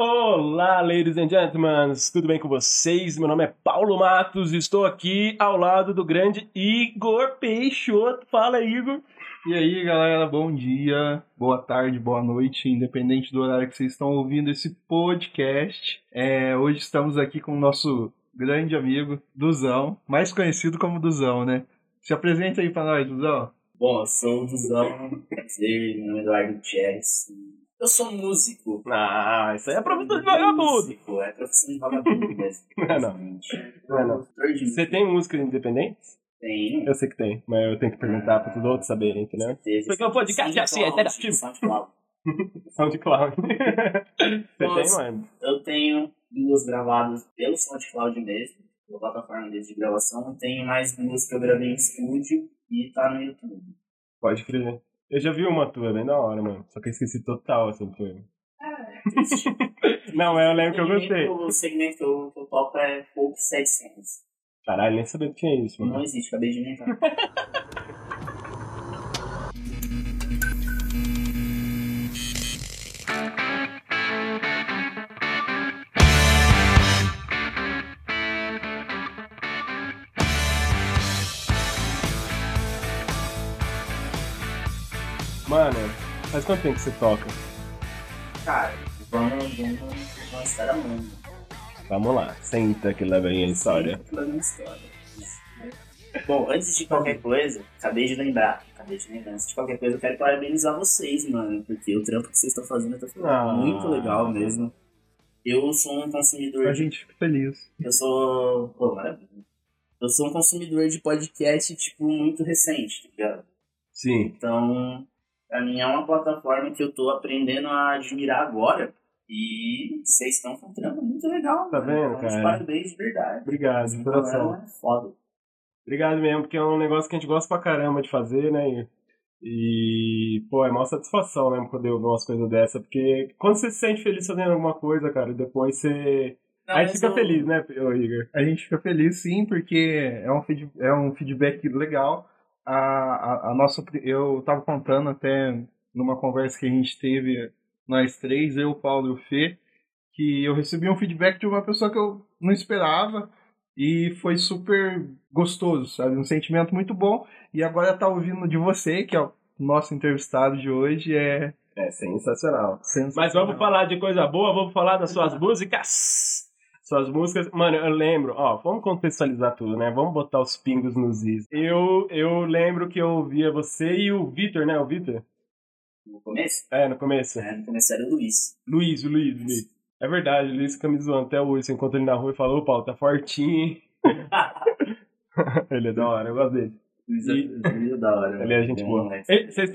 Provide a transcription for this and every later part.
Olá, ladies and gentlemen, tudo bem com vocês? Meu nome é Paulo Matos e estou aqui ao lado do grande Igor Peixoto. Fala, Igor. E aí, galera, bom dia, boa tarde, boa noite, independente do horário que vocês estão ouvindo esse podcast. É, hoje estamos aqui com o nosso grande amigo, Duzão, mais conhecido como Duzão, né? Se apresenta aí pra nós, Duzão. Bom, eu sou o Duzão, prazer, meu nome é Eduardo Chess. Eu sou músico. Ah, isso aí é professor de vagabundo. Músico, é profissão de vagabundo mesmo. Não é não. Não é não. Você tem música independente? Tem. Eu sei que tem, mas eu tenho que perguntar para os outros saberem, entendeu? Porque o podcast é assim, é interativo. SoundCloud. SoundCloud. Você tem, Nossa. mano? Eu tenho duas gravadas pelo SoundCloud mesmo, pela plataforma deles de gravação. Eu tenho mais duas que eu gravei em estúdio e tá no YouTube. Pode crer. Eu já vi uma tua, bem da hora, mano. Só que eu esqueci total, assim, foi. Triste. Não, eu lembro que eu gostei. O segmento que eu, toco é Folk 700. Caralho, nem sabia que tinha isso, Não mano. existe, acabei de inventar. faz quanto tempo que você toca? Cara, vamos, vamos, vamos amando. Vamos lá, senta que lá vem a história. Uma história. Bom, antes de qualquer coisa, acabei de lembrar. Acabei de lembrar. Antes de qualquer coisa, eu quero parabenizar vocês, mano. Porque o trampo que vocês estão fazendo tá ficando Ah. muito legal mesmo. Eu sou um consumidor A gente fica feliz. Eu sou. Pô, maravilha. Eu sou um consumidor de podcast, tipo, muito recente, tá ligado? Sim. Então, pra mim é uma plataforma que eu tô aprendendo a admirar agora. E vocês estão com um trampo muito legal, Tá mano. vendo, então, de cara? parabéns de verdade. Obrigado, de Então, coração. é foda. Obrigado mesmo, porque é um negócio que a gente gosta pra caramba de fazer, né? E, e, pô, é uma satisfação mesmo poder ouvir umas coisas dessa, porque quando você se sente feliz fazendo alguma coisa, cara, depois você. Não, fica eu- feliz, né, Igor? A gente fica feliz sim, porque é um, feed- é um feedback legal. A, a, a nossa, eu tava contando até numa conversa que a gente teve, nós três, eu, o Paulo e o Fê, que eu recebi um feedback de uma pessoa que eu não esperava e foi super gostoso, sabe? Um sentimento muito bom. E agora tá ouvindo de você, que é o nosso entrevistado de hoje, é É sensacional. sensacional. Mas vamos falar de coisa boa, vamos falar das suas músicas. Suas músicas, mano, eu lembro, ó, vamos contextualizar tudo, né? Vamos botar os pingos nos is. Eu, eu lembro que eu ouvia você e o Vitor, né? O Vitor? No começo? É, no começo. É, no começo era o Luiz. Luiz, o Luiz, o Luiz. É verdade, o Luiz fica me zoando até hoje. Você encontra ele na rua e fala, ô Paulo, tá fortinho, hein? ele é da hora, eu gosto dele. Luiz é Luiz é da hora. Ele é gente boa. né? Vocês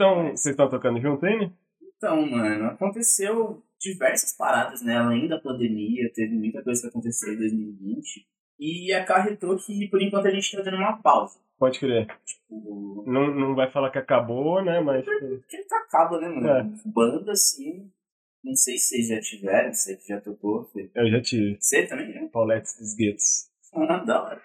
estão tocando junto né? Então, mano, aconteceu diversas paradas, né? Além da pandemia, teve muita coisa que aconteceu em 2020. E acarretou que, por enquanto, a gente tá dando uma pausa. Pode crer. Tipo, Não, não vai falar que acabou, né? Mas. porque ele tá acaba, né, mano? É. Banda, assim. Não sei se vocês já tiveram, você que já tocou. Fê. Eu já tive. Você também, né? Pauletes dos Guetos. Ah, da hora.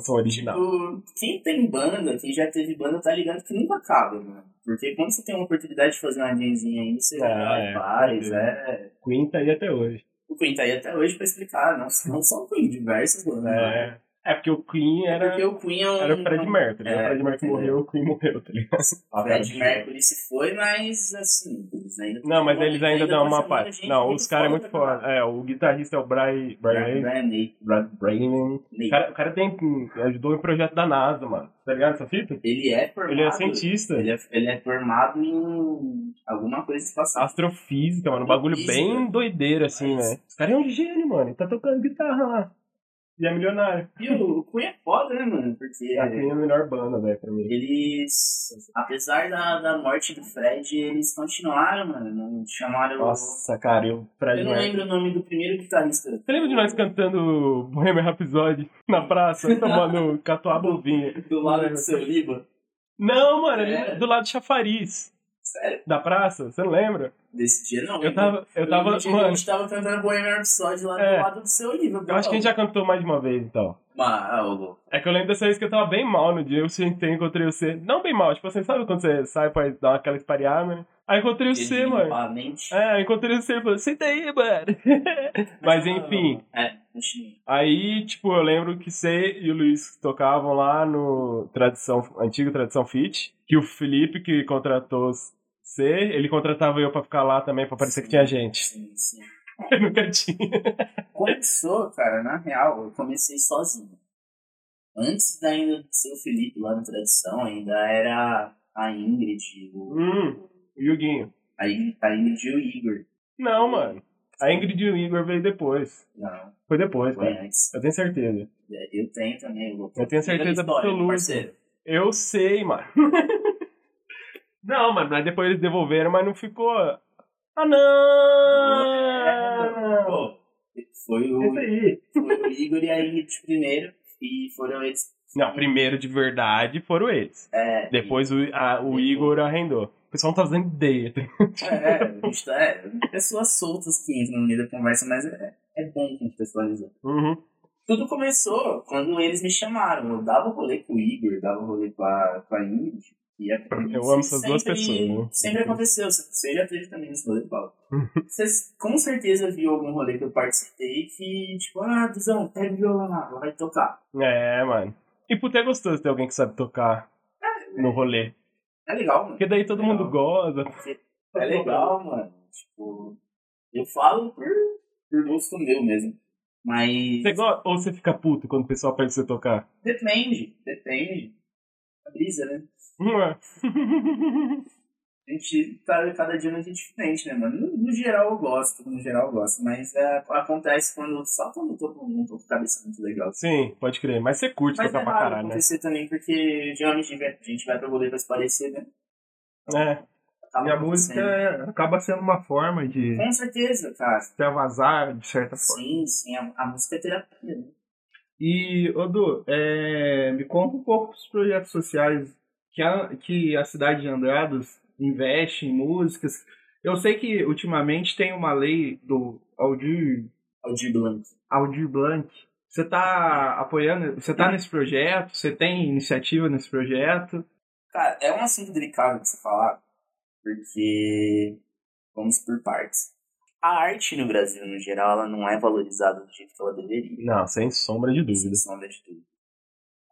Som original. Tipo, quem tem banda, quem já teve banda, tá ligado que nunca acaba, mano. Porque quando você tem uma oportunidade de fazer uma jamzinha ainda, você Ah, vai, é, faz, com é. Queen tá aí até hoje. O Queen tá aí até hoje pra explicar, não, não só o Queen, diversas bandas. né? É. É porque o Queen era. Porque o Queen é um. Era o Fred Mercury. É, o Fred Mercury é. morreu, o Queen morreu, tá ligado? O Fred Mercury se foi, mas assim, eles ainda Não, mas eles ainda dão uma parte. Não, os caras é muito foda. É, o guitarrista é o Brian. Brian, Brian. Brian. O cara, o cara tem, ajudou em projeto da NASA, mano. Tá ligado essa fita? Ele é formado. Ele é cientista. Ele é, ele é formado em alguma coisa espacial. Astrofísica, mano. Um bagulho bem doideiro, assim, Mas- né? Esse cara é um gênio, mano. Ele tá tocando guitarra lá. E é milionário. E o, Queen é foda, né, mano? Porque A Queen é a melhor banda, velho, pra mim. eles, apesar da, da morte do Fred, eles continuaram, mano. Não chamaram. Nossa, cara, eu. Fred eu não lembro o nome do primeiro guitarrista. Você lembra de nós cantando Bohemian Rhapsody na praça, tomando catuaba ovinha? Do lado do seu Liba? Não, mano, É. do lado de Chafariz, Sério? da praça, você não lembra? Desse dia não. Eu tava- eu tava- de que mano. A gente tava cantando Bohemian Rhapsody lá É. do lado do seu livro. Eu acho que a gente já cantou mais de uma vez, então. Louco. É que eu lembro dessa vez que eu tava bem mal no dia, eu sentei, encontrei você. Não bem mal, tipo assim, sabe quando você sai pra dar aquela espalhada, né? Aí encontrei o C, Ele mano. limpa a mente. É, eu encontrei o C e falei, senta aí, mano. Mas enfim, É, aí, tipo, eu lembro que você e o Luiz tocavam lá no Tradição, antigo Tradição Fit, que o Felipe que contratou C, ele contratava eu pra ficar lá também, pra parecer que tinha gente. Sim, sim. Eu nunca tinha. Começou, cara, na real, eu comecei sozinho. Antes da ainda de ser o Felipe lá no Tradição, ainda era a Ingrid, o, Hum, o Yuguinho. a, Ingrid, a Ingrid e o Igor. Não, mano. A Ingrid e o Igor veio depois. Não, Foi depois, foi cara. antes. Eu tenho certeza. É, Eu tenho também. Eu, vou- Eu tenho certeza na absoluta. parceiro. Eu sei, mano. não, mano, mas depois eles devolveram, mas não ficou. Ah, não! Pô, Foi o, foi o Igor e a Ingrid primeiro, e foram eles. Não, primeiro de verdade foram eles. É, Depois o, a- o Igor arrendou. O pessoal não tá fazendo ideia. tá? É, é, tá- é, pessoas soltas que entram no meio da conversa, mas é, é bom contextualizar. Uhum. Tudo começou quando eles me chamaram. Eu dava rolê com o Igor, dava rolê com a, com a Ingrid. E a, Eu amo essas duas pessoas, né? Sempre aconteceu. Você já teve também esse rolê, Paulo. Você com certeza viu algum rolê que eu participei que, tipo, ah, Duzão, pega o violão lá, vai tocar. É, mano. E puta é gostoso ter alguém que sabe tocar no rolê. É legal, mano. Porque daí todo Legal. mundo goza. É legal, mano. Tipo, eu falo por, por gosto meu mesmo. Mas. Você gosta ou você fica puto quando o pessoal pede você tocar? Depende, depende. A brisa, né? É? A gente tá cada dia dia diferente, né, mano? No, no geral eu gosto, no geral eu gosto, mas é, acontece quando só quando eu tô com com a cabeça muito legal. Sim, pode crer. Mas você curte Mas é tocar pra raro caralho, né? acontecer também, porque geralmente a gente vai pra rolê pra se parecer, né? É. Acaba E a música é- acaba sendo uma forma de Com certeza, cara. extravasar, de certa forma. Sim, sim, a, a música é terapia, né? E, Odu, é, me conta um pouco dos projetos sociais que a, que a cidade de Andradas investe em músicas. Eu sei que ultimamente tem uma lei do Aldir, Aldir Blanc. Aldir Blanc. Você está apoiando, você está nesse projeto? Você tem iniciativa nesse projeto? Cara, é um assunto delicado de se falar, porque vamos por partes. A arte no Brasil, no geral, ela não é valorizada do jeito que ela deveria. Não, sem sombra de Sem dúvida. sombra de tudo.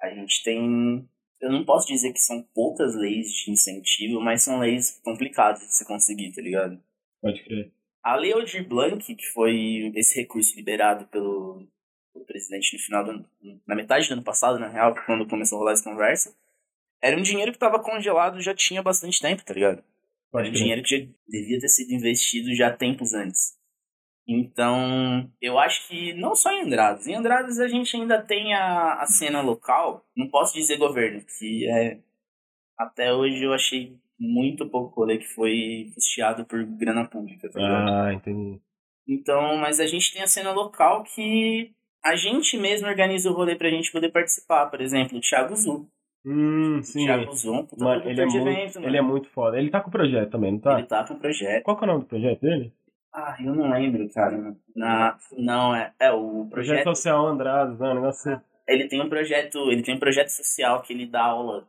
A gente tem. Eu não posso dizer que são poucas leis de incentivo, mas são leis complicadas de se conseguir, tá ligado? Pode crer. A Lei Aldir Blanc, que foi esse recurso liberado pelo, pelo presidente no final do na metade do ano passado, na real, quando começou a rolar essa conversa, era um dinheiro que estava congelado já tinha bastante tempo, tá ligado? Pode Era dinheiro que já devia ter sido investido já tempos antes. Então, eu acho que não só em Andradas. Em Andradas a gente ainda tem a, a cena local. Não posso dizer governo, que é. Até hoje eu achei muito pouco rolê que foi custeado por grana pública, tá? Ah, entendi. Então, mas a gente tem a cena local que a gente mesmo organiza o rolê pra gente poder participar. Por exemplo, o Thiago Zu. Hum, sim. Thiago um puta Mano, ele é, muito, evento, ele mano. é muito foda. Ele tá com o projeto também, não tá? Ele tá com o projeto. Qual que é o nome do projeto dele? Ah, eu não lembro, cara. Na, não, é, é o Projeto projeto. Social Andradas, não, um negócio assim. Ele tem um projeto, ele tem um projeto social que ele dá aula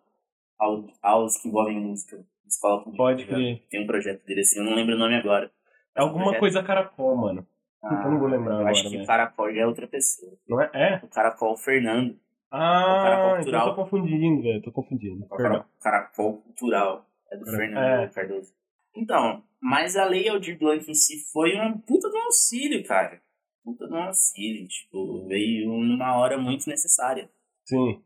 ao, aulas que envolvem música. Escola pública. Pode tá crer. Tem um projeto dele assim, eu não lembro o nome agora. É alguma projeto- coisa caracol, mano. Puta, eu não vou lembrar eu agora, acho que o Caracol já é outra pessoa. Não é? É? O Caracol Fernando. Ah, Caracol então eu tô confundindo, velho. Tô confundindo. Perdão. Caracol Cultural. É do É. Fernando Cardoso. Então, mas a Lei Aldir Blanc em si foi uma puta de um auxílio, cara. Puta de um auxílio. Tipo, veio numa hora muito necessária. Sim.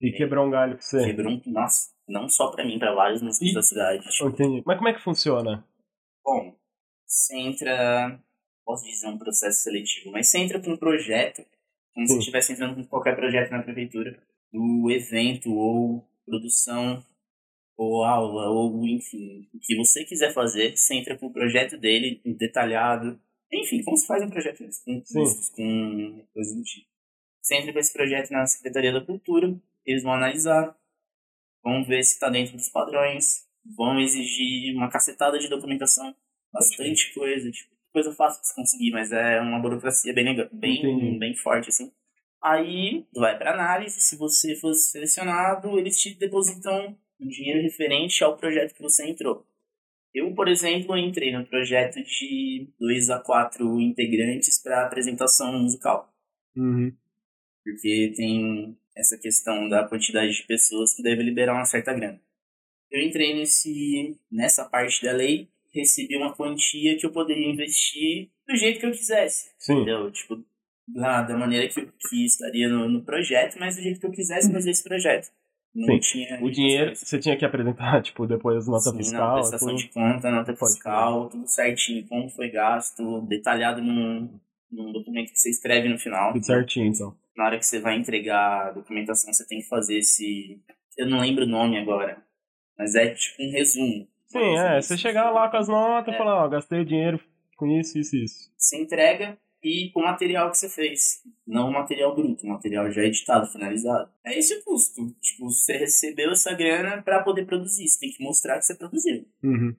E quebrou um galho pra você. Quebrou um. Nossa, não só pra mim, pra vários músicos E- da cidade. Tipo, Entendi. Mas como é que funciona? bom, você entra. Posso dizer um processo seletivo, mas você entra pra um projeto, como se Sim. estivesse entrando com qualquer projeto na prefeitura, do evento ou produção ou aula, ou enfim, o que você quiser fazer, você entra com o projeto dele detalhado. Enfim, como se faz um projeto com custos, com coisas do tipo. Você entra com esse projeto na Secretaria da Cultura, eles vão analisar, vão ver se está dentro dos padrões, vão exigir uma cacetada de documentação, bastante coisa, tipo, coisa fácil de se conseguir, mas é uma burocracia bem, Entendi. bem, bem forte, assim. Aí, vai para análise, se você for selecionado, eles te depositam um dinheiro referente ao projeto que você entrou. Eu, por exemplo, entrei no projeto de dois a quatro integrantes para apresentação musical. Uhum. Porque tem essa questão da quantidade de pessoas que deve liberar uma certa grana. Eu entrei nesse, nessa parte da lei, recebi uma quantia que eu poderia investir do jeito que eu quisesse. Sim. Entendeu? Tipo, da, da maneira que, que estaria no, no projeto, mas do jeito que eu quisesse fazer esse projeto. Não Sim. tinha O dinheiro você tinha que apresentar, tipo, depois nota Sim, fiscal. não, prestação tudo. de conta, nota fiscal, tudo certinho, como foi gasto, detalhado num, num documento que você escreve no final. Tudo certinho, então. Na hora que você vai entregar a documentação, você tem que fazer esse. Eu não lembro o nome agora, mas é tipo um resumo. Sim, é. resumo, Você chegar lá com as notas e É. falar, ó, gastei o dinheiro com isso, isso e isso. Você entrega e com o material que você fez. Não o material bruto, o material já editado, finalizado. É esse o custo. Tipo, você recebeu essa grana para poder produzir. Você tem que mostrar que você produziu. Uhum.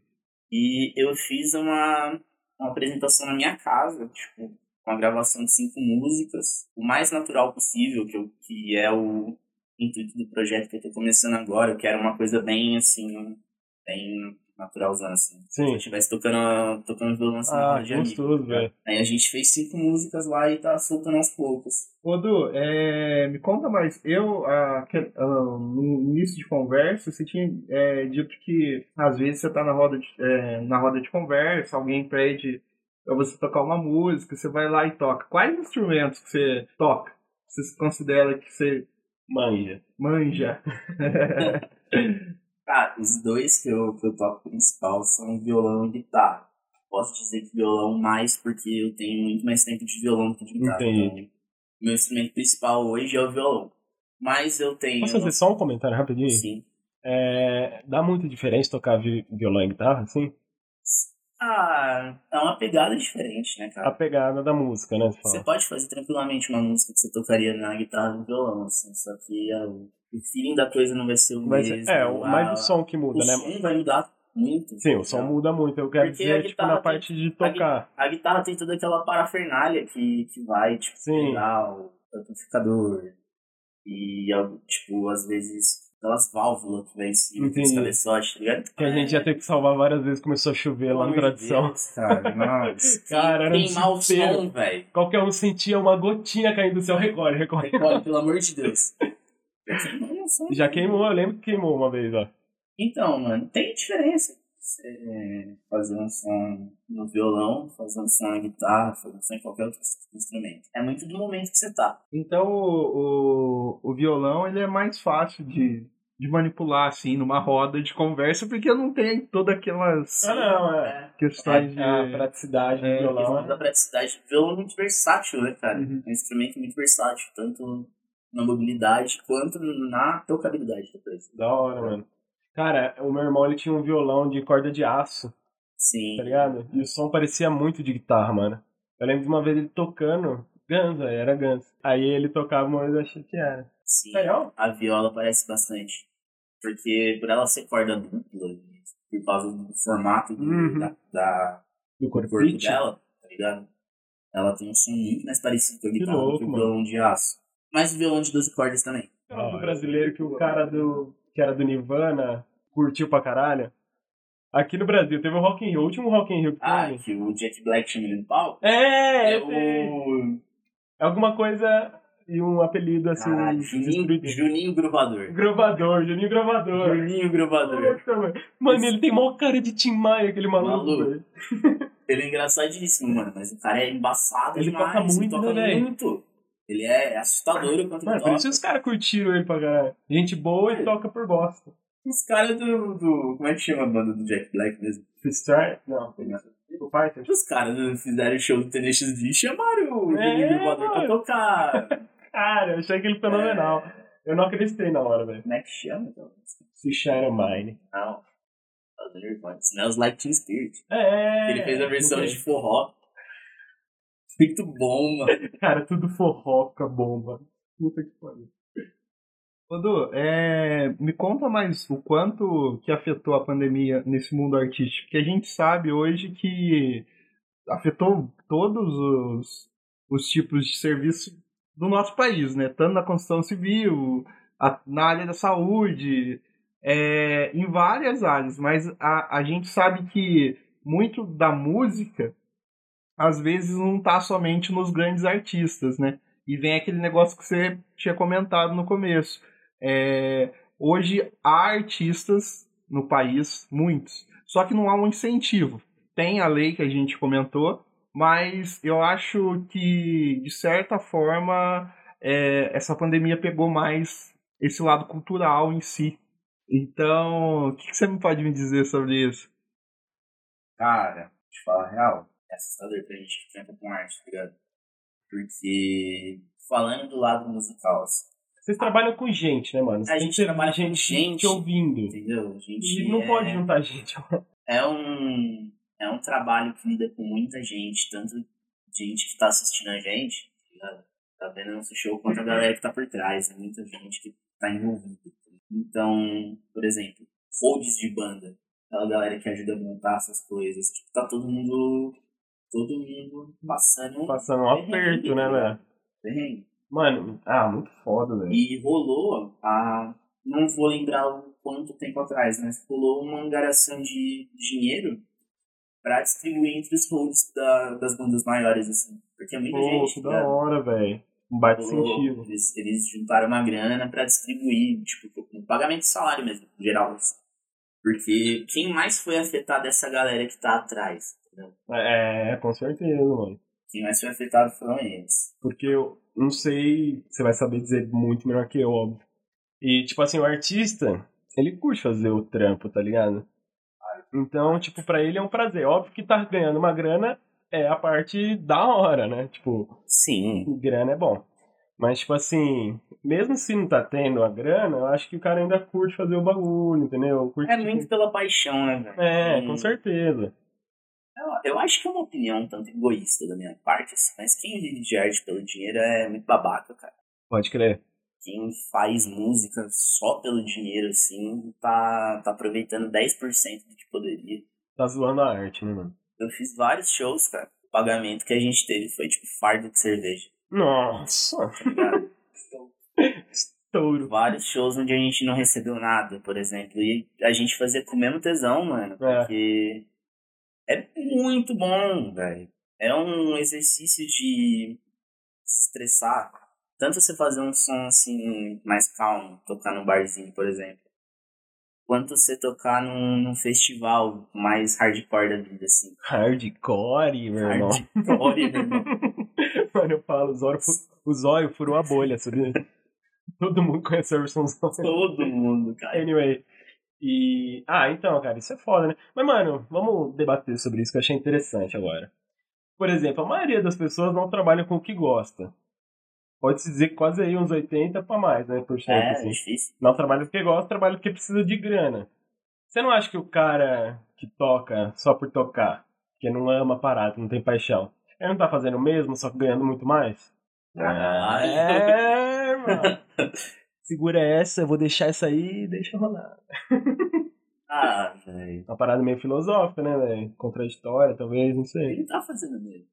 E eu fiz uma, uma apresentação na minha casa, tipo, com a gravação de cinco músicas, o mais natural possível, que, eu, que é o intuito do projeto que eu tô começando agora. Eu quero uma coisa bem, assim, bem naturalzão, assim. Se eu Sim. estivesse tocando, tocando violão assim, na Ah, de amigo. gostoso, velho. Aí a gente fez cinco músicas lá e tá soltando aos poucos. Ô, Du, é, me conta mais. Eu, ah, que- ah, no início de conversa, você tinha é, dito que às vezes você tá na roda de, é, na roda de conversa, alguém pede pra você tocar uma música, você vai lá e toca. Quais instrumentos que você toca? Você considera que você Manja. manja? Cara, os dois que eu, que eu toco principal são violão e guitarra. Posso dizer que violão mais porque eu tenho muito mais tempo de violão do que de guitarra. Entendi. Então, meu instrumento principal hoje é o violão. Mas eu tenho. Posso fazer só um comentário rapidinho? Sim. É, dá muita diferença tocar vi- violão e guitarra, assim? Ah, é uma pegada diferente, né, A cara? pegada da música, né? Você pode fazer tranquilamente uma música que você tocaria na guitarra e no violão, assim, só que ah, o o feeling da coisa não vai ser o Mas, mesmo. é, o- mais a- o som que o muda, né? som vai mudar muito. Sim, o som muda muito. Eu quero Porque dizer, a tipo, na tem- parte de a tocar. A guitarra tem toda aquela parafernália que, que vai, tipo, Sim. pegar o amplificador. E, tipo, às vezes, aquelas válvulas que vai em cima, dos cabeçotes, tá ligado? Que a gente já teve que salvar várias vezes, começou a chover lá de Tradição. Deus, cara, nossa. Cara, era um Queimar o desespero. som, velho. Qualquer um sentia uma gotinha caindo do céu, recolhe, recolhe. Recolhe, pelo amor de Deus. Já queimou, eu lembro que queimou uma vez, ó. Então, mano, tem diferença. Você fazer um som no violão, fazer um som na guitarra, fazer um som em qualquer outro instrumento. É muito do momento que você tá. Então o, o, o violão ele é mais fácil de, de manipular assim numa roda de conversa porque não tem todas aquelas Ah, não, é. questões de A praticidade do É, violão. questão da praticidade. O violão é muito versátil, né, cara? Uhum. É um instrumento muito versátil, tanto na mobilidade quanto na tocabilidade da coisa. Da hora, mano. Cara, o meu irmão ele tinha um violão de corda de aço, Sim. tá ligado? E o som parecia muito de guitarra, mano. Eu lembro de uma vez ele tocando Guns, velho, era Guns. Aí ele tocava uma vez eu achei que era. Sim. Legal. A viola parece bastante. Porque por ela ser corda dupla, por causa do formato do, Uhum. da, da, Do do corpo dela, tá ligado? Ela tem um som muito mais parecido com a Que guitarra do louco, que o mano. violão de aço. Mas o violão de 12 cordas também. Aquela do brasileiro que o cara do. Que era do Nirvana curtiu pra caralho. Aqui no Brasil, teve o Rock in Rio, o último Rock in Rio que Ah, teve. que o Jack Black tinha ele no palco. É, É esse aí. o. É alguma coisa e um apelido assim. Caralho, Juninho. Juninho Gruvador. Gravador, Juninho Gravador. Juninho Gruvador. Puta, mano. Mano, ele tem maior cara de Tim Maia, aquele maluco, Maluco. Ele é engraçadíssimo, mano, mas o cara é embaçado Ele demais. toca muito, ele toca né, muito. Ele é assustador o quanto Mano, por isso os caras curtiram ele pra caralho. Gente boa e toca por bosta. Os caras do, do. Como é que chama a banda do Jack Black mesmo? Fitzroy? Não, Foo Fighters. Os caras fizeram o show do Tenacious D e chamaram o É, Juninho Gruvador pra tocar. Cara, eu achei aquele fenomenal. Eu não acreditei na hora, velho. Como é que chama? Então? Se Shadow Mine. Não. Smells Like Teen Spirit. É. Ele fez a versão de forró. Muito bom, mano. Cara, tudo forró fica bom, mano. Puta que pariu. Ô, Du, é, me conta mais o quanto que afetou a pandemia nesse mundo artístico. Que a gente sabe hoje que afetou todos os, os tipos de serviço do nosso país, né? Tanto na construção civil, a- na área da saúde. é, em várias áreas, mas a, a gente sabe que muito da música às vezes não tá somente nos grandes artistas, né? E vem aquele negócio que você tinha comentado no começo. É, hoje há artistas no país, muitos, só que não há um incentivo. Tem a lei que a gente comentou, mas eu acho que, de certa forma, é, essa pandemia pegou mais esse lado cultural em si. Então, o que, que você me pode me dizer sobre isso? Cara, te falar real, é assustador pra gente que trampa com arte, tá ligado? Porque, falando do lado musical, assim, Vocês trabalham com gente, né, mano? A Tem gente trabalha com gente, gente. te ouvindo. entendeu? A gente E não é, pode juntar gente. é um é um trabalho que lida com muita gente, tanto gente que tá assistindo a gente, tá? Tá vendo nosso show, quanto a galera que tá por trás, né? muita gente que tá envolvida. Então, por exemplo, folds de banda, aquela galera que ajuda a montar essas coisas, tipo, tá todo mundo todo mundo passando Passando um aperto, né, velho? perrengue. Mano, ah, muito foda, velho. E rolou a. Não vou lembrar o quanto tempo atrás, mas rolou uma angaração de dinheiro pra distribuir entre os holds da, das bandas maiores, assim. Porque é muita Pô, gente. que tá da ligado? hora, velho. Um baita incentivo. Eles, eles juntaram uma grana pra distribuir, tipo, com pagamento de salário mesmo, geral. assim. Porque quem mais foi afetado é essa galera que tá atrás? É, com certeza, mano. Quem mais foi afetado foram eles. Porque eu não sei, você vai saber dizer muito melhor que eu, óbvio. E, tipo assim, o artista, ele curte fazer o trampo, tá ligado? Então, tipo, pra ele é um prazer. Óbvio que tá ganhando uma grana é a parte da hora, né? Tipo, Sim. grana é bom. Mas, tipo assim, mesmo se não tá tendo a grana, eu acho que o cara ainda curte fazer o bagulho, entendeu? Curte, É tipo, muito pela paixão, né, velho? É, Hum. com certeza. Eu, eu acho que é uma opinião um tanto egoísta da minha parte, assim, mas quem vive de arte pelo dinheiro é muito babaca, cara. Pode crer. Quem faz música só pelo dinheiro, assim, tá, tá aproveitando 10% do que poderia. Tá zoando a arte, né, mano? Eu fiz vários shows, cara. O pagamento que a gente teve foi tipo fardo de cerveja, Nossa! tá? Estouro. vários shows onde a gente não recebeu nada, por exemplo. E a gente fazia com o mesmo tesão, mano. Porque é muito bom, velho. É um exercício de se estressar. Tanto você fazer um som assim, mais calmo, tocar num barzinho, por exemplo. Quanto você tocar num, num festival mais hardcore da vida, assim. Hardcore, meu irmão. Hardcore, meu irmão. Mano, eu falo, o zóio, fu- o zóio furou a bolha, sabia? Todo mundo conhece versão zóio. Todo mundo, cara. Anyway. E. Ah, então, cara, isso é foda, né? Mas, mano, vamos debater sobre isso que eu achei interessante agora. Por exemplo, a maioria das pessoas não trabalha com o que gosta. Pode-se dizer que quase aí uns 80 pra mais, né? Por cento, É, assim. difícil. Não trabalha porque gosta, trabalha porque precisa de grana. Você não acha que o cara que toca só por tocar, que não ama a parada, não tem paixão, ele não tá fazendo o mesmo, só ganhando muito mais? Ah, é, mano. Segura essa, eu vou deixar essa aí e deixa rolar. Ah, velho. Uma parada meio filosófica, né, velho? Contraditória, talvez, não sei. Ele tá fazendo mesmo.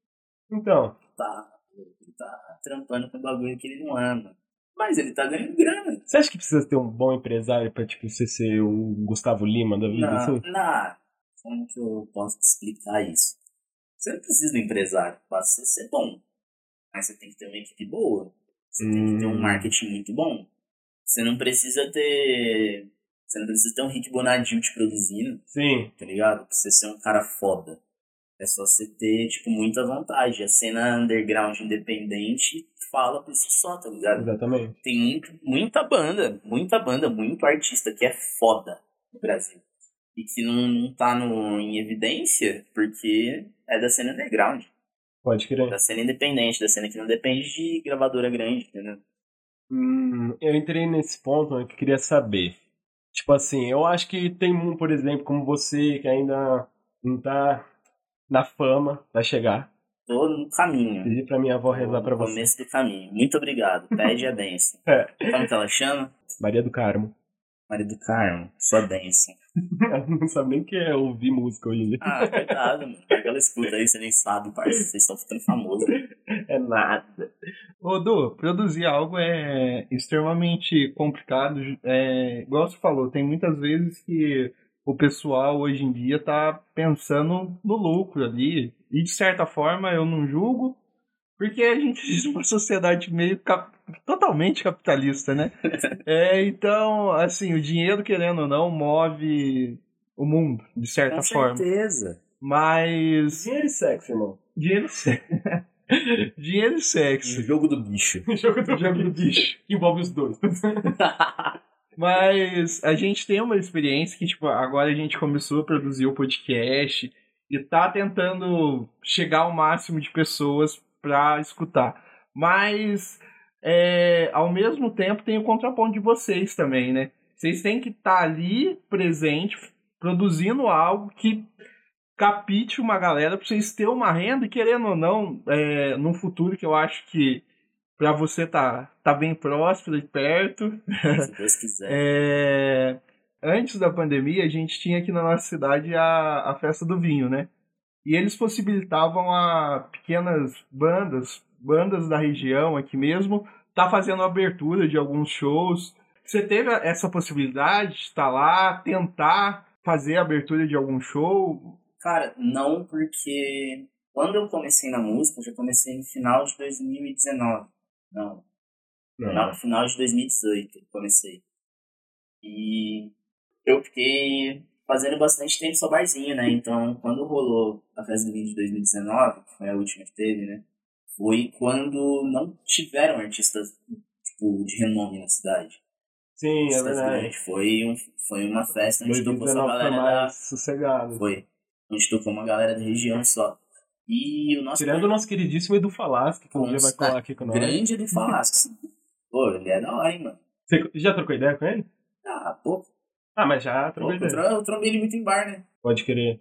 Então, Tá. Ele tá trampando com bagulho que ele não ama. Mas ele tá ganhando grana. você acha que precisa ter um bom empresário pra, tipo, você ser o Gustavo Lima da vida, Não, assim? não. Como que eu posso te explicar isso? Você não precisa do empresário pra você ser bom. Mas você tem que ter uma equipe boa. Você tem que ter um Hum. marketing muito bom. Você não precisa ter. Você não precisa ter um Rick Bonadil te produzindo, Sim, tá ligado? Pra você ser um cara foda. É só você ter, tipo, muita vontade. A cena underground independente fala por si só, tá ligado? exatamente. Tem muito, muita banda, muita banda, muito artista que é foda no Brasil. E que não, não tá no, em evidência porque é da cena underground, Pode crer. da cena independente, da cena que não depende de gravadora grande, entendeu? Hum, eu entrei nesse ponto né, que queria saber. Tipo assim, eu acho que tem um, por exemplo, como você, que ainda não tá na fama, vai chegar. Tô no caminho. Pedi pra minha avó Tô rezar pra no você. começo do caminho. Muito obrigado. Pede a benção. É, Como que ela chama? Maria do Carmo. Maria do Carmo. Sua benção. Ela não sabe nem o que é ouvir música hoje em dia. Ah, coitada, mano. Vai que ela escuta aí, você nem sabe, parça. Vocês estão ficando famosos. É nada. Ô, Du, produzir algo é extremamente complicado. É, igual você falou, tem muitas vezes que o pessoal hoje em dia tá pensando no lucro ali. E de certa forma eu não julgo, porque a gente vive uma sociedade meio cap totalmente capitalista, né? é, então, assim, o dinheiro, querendo ou não, move o mundo, de certa Com forma. certeza. Mas. Dinheiro e sexo, irmão. Dinheiro e sexo. dinheiro e O sexo. jogo do bicho. Jogo do Jogo do bicho. Que envolve os dois. Mas a gente tem uma experiência que, tipo, agora a gente começou a produzir o podcast e tá tentando chegar ao máximo de pessoas pra escutar. Mas, é, ao mesmo tempo, tem o contraponto de vocês também, né? Vocês têm que estar ali, presente, produzindo algo que capite uma galera pra vocês terem uma renda e, querendo ou não, é, no futuro que eu acho que pra você tá, tá bem próspero e perto, Se Deus quiser. é, antes da pandemia, a gente tinha aqui na nossa cidade a, a festa do vinho, né? E eles possibilitavam a pequenas bandas, bandas da região aqui mesmo, tá fazendo abertura de alguns shows. Você teve essa possibilidade de estar lá, tentar fazer a abertura de algum show? Cara, não, porque quando eu comecei na música, eu já comecei no final de 2019. Não, não, no final de 2018 eu comecei. E eu fiquei fazendo bastante tempo só barzinho, né? Então, quando rolou a festa do vinho de 2019, que foi a última que teve, né? Foi quando não tiveram artistas, tipo, de renome na cidade. Sim, é Artistas verdade. grandes. Foi, um, foi uma festa onde tocou só 2019 foi galera da... mais sossegado. Foi. Onde tocou uma galera da região só. E o nosso Tirando o nosso queridíssimo Edu Falaschi, que um dia vai colar aqui com nós. grande do Falasco. Pô, ele é da hora, hein, mano. Você já trocou ideia com ele? Ah, pouco. Ah, mas já trocou eu, ideia. tro- eu trombei ele muito em bar, né? Pode querer.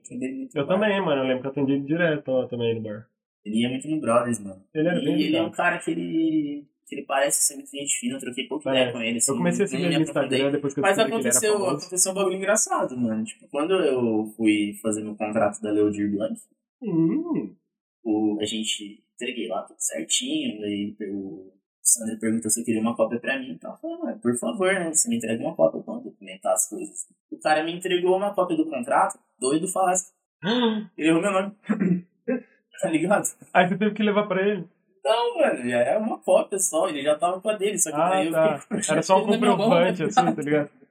Eu também, mano. Eu lembro que eu atendi ele direto ó, também no bar. Ele ia muito no Brothers, mano. Ele era bem e ele é um legal. cara que ele, que ele parece ser muito gente fina. Eu troquei pouco ideia com ele. Assim, Eu comecei a seguir ele no. Instagram depois que eu Mas descobri que aconteceu, aconteceu um bagulho engraçado, mano. Tipo, quando eu fui fazer meu contrato da Leodir Blanc, Hum, o, a gente entreguei lá tudo certinho, daí o Sandro perguntou se eu queria uma cópia pra mim, então eu falei, "Ué, por favor, né, você me entrega uma cópia pra documentar as coisas. O cara me entregou uma cópia do contrato, doido Falasco. Ele errou meu nome. tá ligado? Aí você teve que levar pra ele. Não, mano, já era uma cópia só, ele já tava com a dele, só que Ah, daí eu tá. fiquei com o Era só um mão, comprovante, né? assim, tá ligado?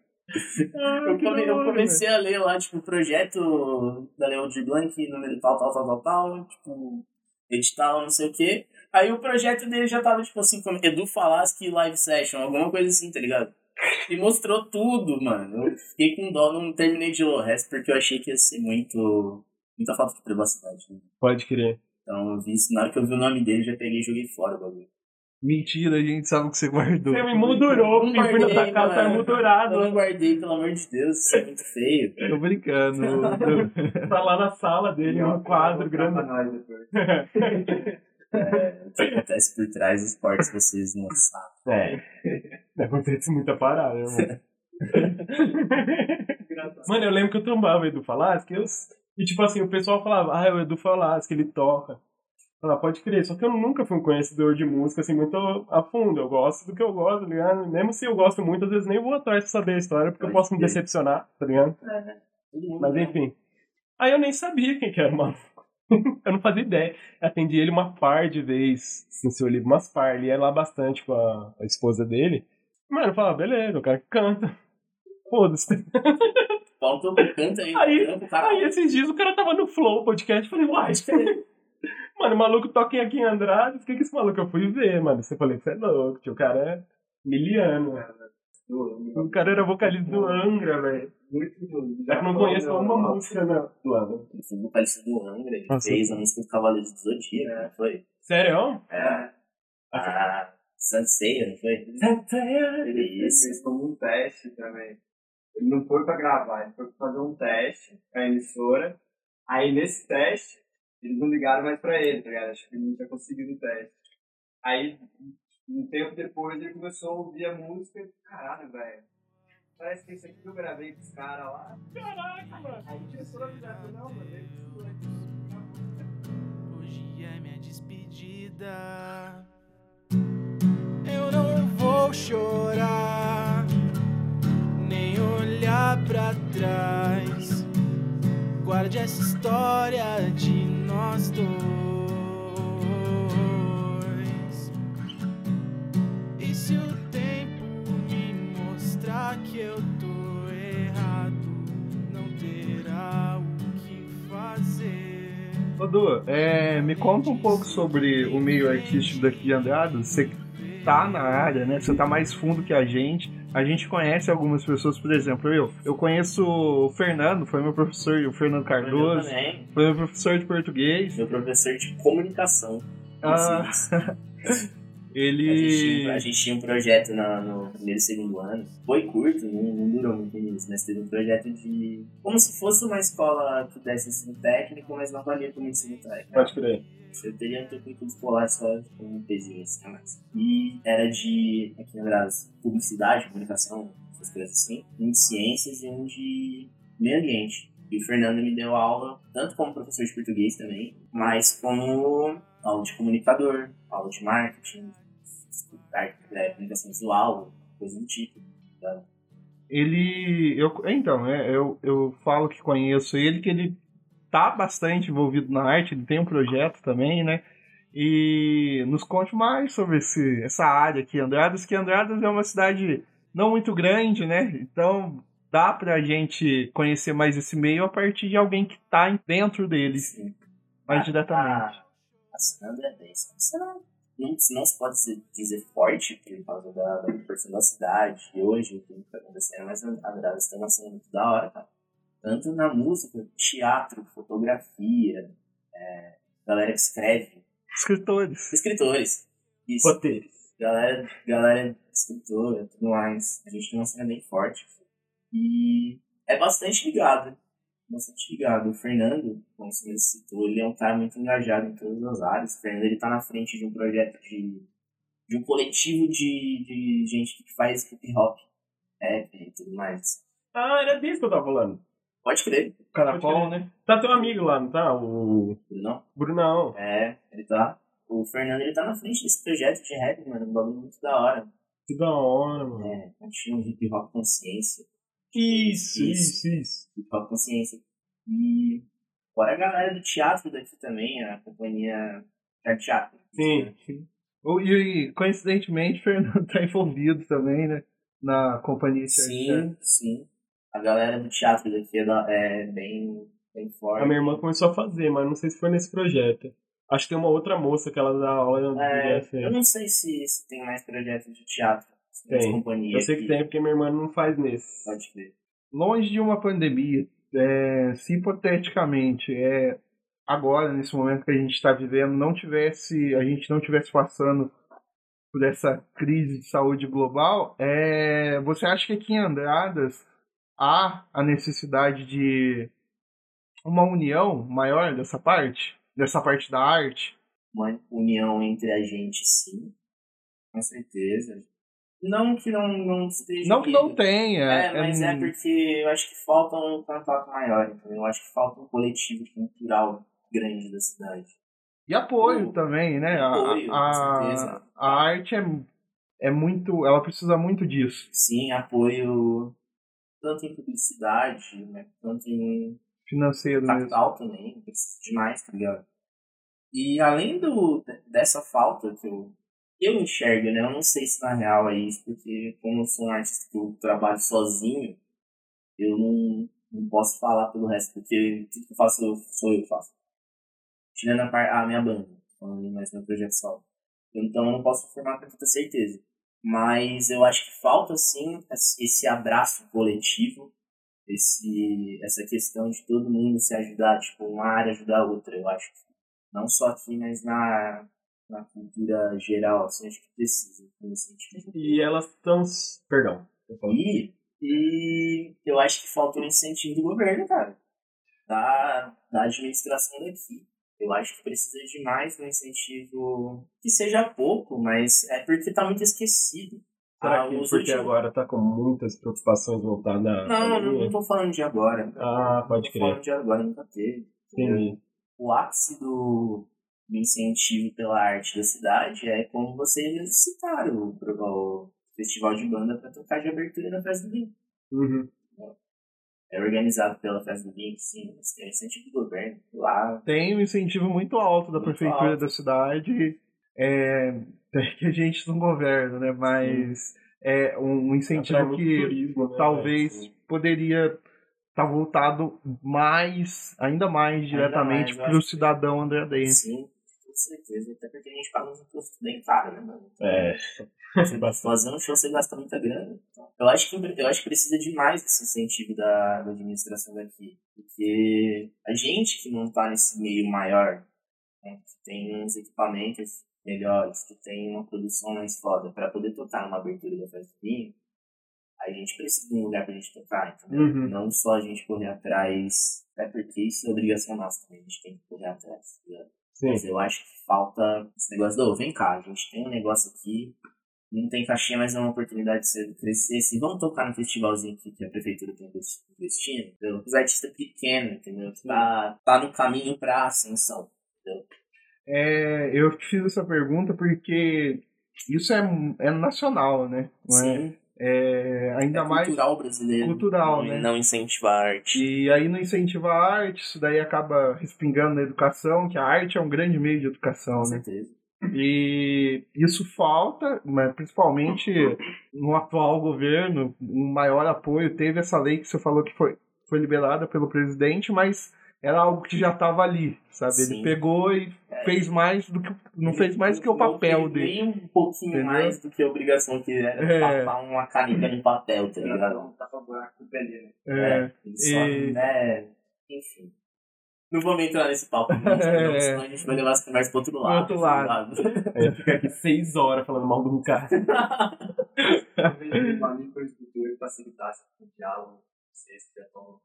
Ah, Eu, come- eu comecei a ler lá, tipo, o projeto da Leodir Blanc, número tal, tal, tal, tal, tal, tipo, edital, não sei o quê. Aí o projeto dele já tava, tipo assim, como Edu Falaschi Live Session, alguma coisa assim, tá ligado? E mostrou tudo, mano. Eu fiquei com dó, não terminei de ler o resto, porque eu achei que ia ser muito. muita falta de privacidade. né? Pode crer. Então eu vi isso, na hora que eu vi o nome dele, já peguei e joguei fora o bagulho. Mentira, a gente sabe que você guardou. Você me moldurou, porque fui na tua guardei, casa, tá moldurado. Eu não guardei, pelo amor de Deus, isso é muito feio. Tô brincando. Tá lá na sala dele, um quadro grande. É, o que acontece por trás dos portas vocês não sabem. É. Acontece muita parada, né, irmão. Mano, eu lembro que eu trombava o Edu Falaschi eu... e, tipo assim, o pessoal falava, ah, é o Edu Falaschi, ele toca. Falar, pode crer, só que eu nunca fui um conhecedor de música, assim, muito a fundo. Eu gosto do que eu gosto, tá ligado? Mesmo se eu gosto muito, às vezes nem vou atrás pra saber a história, porque eu posso me decepcionar, tá ligado? Mundo Mas né? enfim. Aí eu nem sabia quem que era o maluco. eu não fazia ideia. Eu atendi ele uma par de vezes no seu livro, umas par. Ele ia lá bastante com a, a esposa dele. Mano, eu falava, beleza, o cara que canta. Foda-se. Um canta aí, Aí- cara. Aí esses dias o cara tava no Flow podcast. Falei, uai, mano, o maluco toca aqui em Andrade. O que que esse maluco? Eu fui ver, mano. Você falei, você é louco, tio. O cara é miliano. O cara era vocalista do Angra, velho. Eu não conheço uma música, não. Do Angra. Ele foi vocalista do Angra, ele Nossa. fez a música do Cavaleiro do Zodíaco, não foi? Sério? É. A Sanseia, não foi? Ele Isso. fez como um teste também. Ele não foi pra gravar, ele foi pra fazer um teste com a emissora. Aí nesse teste, eles não ligaram mais pra ele, tá ligado? Acho que ele não tinha conseguido o teste. Aí, um tempo depois, ele começou a ouvir a música e, caralho, velho. Parece que isso aqui que eu gravei com os caras lá. Caraca, mano. Aí começou a avisar, não, mano, ele Hoje é minha despedida. chorar, nem olhar pra trás. Guarde essa história de nós dois. E se o tempo me mostrar que eu tô errado, não terá o que fazer. Ô, Du, é, me conta um pouco sobre o meio artístico daqui de Andradas. Você tá na área, né? Você tá mais fundo que a gente. A gente conhece algumas pessoas, por exemplo, eu. Eu conheço o Fernando, foi meu professor, o Fernando Eu Cardoso. também, Foi meu professor de português. meu professor de comunicação. Ah, Assim, A gente, ele. a gente tinha um projeto na- no primeiro e segundo ano. Foi curto, não, não durou muito nisso, mas teve um projeto de. Como se fosse uma escola que desse ensino técnico, mas não valia como ensino técnico. Pode crer. Você teria um técnico escolar só com um pezinho assim, a mais. E era de, aqui em Brás, publicidade, comunicação, essas coisas assim. Um de ciências e um de meio ambiente. E o Fernando me deu aula, tanto como professor de português também, mas como aula de comunicador, aula de marketing, é, comunicação visual, coisa do tipo. tá? Ele. Eu, então, é, eu, eu falo que conheço ele, que ele tá bastante envolvido na arte, ele tem um projeto também, né? E nos conte mais sobre esse, essa área aqui, Andradas, que Andradas é uma cidade não muito grande, né? Então dá pra gente conhecer mais esse meio a partir de alguém que tá dentro dele, Assim, mais a- diretamente. A, a Sandra é bem. Não, se pode dizer forte por causa da, proporção da cidade e hoje o que está acontecendo, mas Andradas tem uma cena muito da hora, cara. Tanto na música, teatro, fotografia, é, galera que escreve, Escritores. escritores. Isso, Roteiros. galera, galera escritora, tudo mais. A gente tem uma cena bem forte. E é bastante ligado. Bastante ligado. O Fernando, como você citou, ele é um cara muito engajado em todas as áreas. O Fernando ele tá na frente de um projeto de, de um coletivo de, de gente que faz hip hop, rap e tudo mais. Ah, era disso que eu tava falando. Pode crer, Caracol, né? Tá teu amigo lá, não tá? O não? Brunão. É, ele tá. O Fernando ele tá na frente desse projeto de rap, mano. Um bagulho muito da hora. Que da hora, mano. É, tinha um hip hop consciência. Isso, Isso. isso, isso. hip hop consciência. E fora a galera do teatro daqui também, a companhia Arte Teatro. Sim. O- E, e, coincidentemente, o Fernando tá envolvido também, né? Na companhia de Sim, sim. A galera do teatro daqui é, da- é bem, bem forte. A minha irmã começou a fazer, mas não sei se foi nesse projeto. Acho que tem uma outra moça que ela dá aula É, DF. eu não sei se, se tem mais projetos de teatro. se Tem. companhia Eu sei que aqui. tem, porque minha irmã não faz nesse. Pode ver. longe de uma pandemia, é, se hipoteticamente é agora nesse momento que a gente está vivendo não tivesse a gente não tivesse passando por essa crise de saúde global, é, você acha que aqui em Andradas há a necessidade de uma união maior dessa parte, dessa parte da arte? Uma união entre a gente, sim. Com certeza. Não que não, não esteja. Não que não tenha. É, mas é hum, porque eu acho que falta um contato maior, entendeu? Eu acho que falta um coletivo cultural grande da cidade. E apoio também, né? A- apoio, com a, certeza. a arte é, é muito. Ela precisa muito disso. Sim, apoio tanto em publicidade, né, quanto em Financeiro mesmo. capital também, precisa demais, tá ligado? E além do, dessa falta que eu, eu enxergo, né? Eu não sei se na real é isso, porque como eu sou um artista que eu trabalho sozinho, eu não, não posso falar pelo resto, porque tudo que eu faço eu, sou eu que faço. Tirando a, par, a minha banda, falando mais meu projeto solo. Então eu não posso afirmar com tanta certeza. Mas eu acho que falta sim esse abraço coletivo, esse, essa questão de todo mundo se ajudar, tipo, uma área ajudar a outra, eu acho. que Não só aqui, mas na, na cultura geral, assim, acho que precisa, nesse sentido. E elas estão. Perdão. E, e eu acho que falta um incentivo do governo, cara. Da, da administração daqui. Eu acho que precisa de mais um incentivo que seja pouco, mas é porque tá muito esquecido. Será Ah, que porque últimos- agora tá com muitas preocupações voltadas na. Não, não, não tô falando de agora. Ah, pode Não crer. falando de agora, nunca teve. Entendi. o ápice do, do incentivo pela arte da cidade é como vocês citaram, o, o festival de banda pra tocar de abertura da festa do vinho. Uhum. É organizado pela festa do vinho, sim, mas tem incentivo do governo lá. Tem um incentivo muito alto da Muito prefeitura alto. da cidade, é, é que a gente não governa, né? Mas é um incentivo que turismo, né, talvez velho? poderia estar voltado mais, ainda mais diretamente para o acho que- cidadão andradense. Sim, certeza. Até porque a gente paga uns impostos bem caros, né, mano? É. Você fazer um show, você gasta muita grana. Então, eu, acho que, eu acho que precisa de mais desse incentivo da, da administração daqui. Porque a gente que não tá nesse meio maior, né, que tem uns equipamentos melhores, que tem uma produção mais foda, para poder tocar numa abertura da festa vinho, a gente precisa de um lugar pra gente tocar, entendeu? Uhum. Não só a gente correr atrás, até porque isso é obrigação nossa também, a gente tem que correr atrás, tá ligado? Sim. Mas eu acho que falta esse negócio do, "Ô, vem cá, a gente tem um negócio aqui, não tem caixinha, mas é uma oportunidade de você crescer. Se vamos tocar no festivalzinho aqui que a prefeitura investi- investindo, entendeu? Os artistas pequenos, entendeu? Que tá, tá no caminho pra ascensão. É, eu te fiz essa pergunta porque isso é, é nacional, né? Não é? Sim, É, ainda é mais cultural brasileiro. cultural, não, né? Não incentiva a arte. E aí não incentiva a arte, isso daí acaba respingando na educação, que a arte é um grande meio de educação, Com né? certeza. E isso falta, mas principalmente no atual governo, um maior apoio. Teve essa lei que você falou que foi, foi liberada pelo presidente, mas era algo que já estava ali, sabe? Ele Sim. pegou e fez mais do que. Não fez mais do que o papel Não dele. Nem um pouquinho Entendeu? mais do que a obrigação que era É. papar uma caneta no papel, tá ligado? Não tá buraco o né? É, ele só, e- né, enfim. Não vamos entrar nesse papo, gente, É. não, senão a gente vai levar as conversas pro outro Pro lado. outro tá lado. ligado? Aí fica aqui seis horas falando mal de um cara. Eu vejo um amigo com escultura que facilitasse o diálogo, não sei se já estão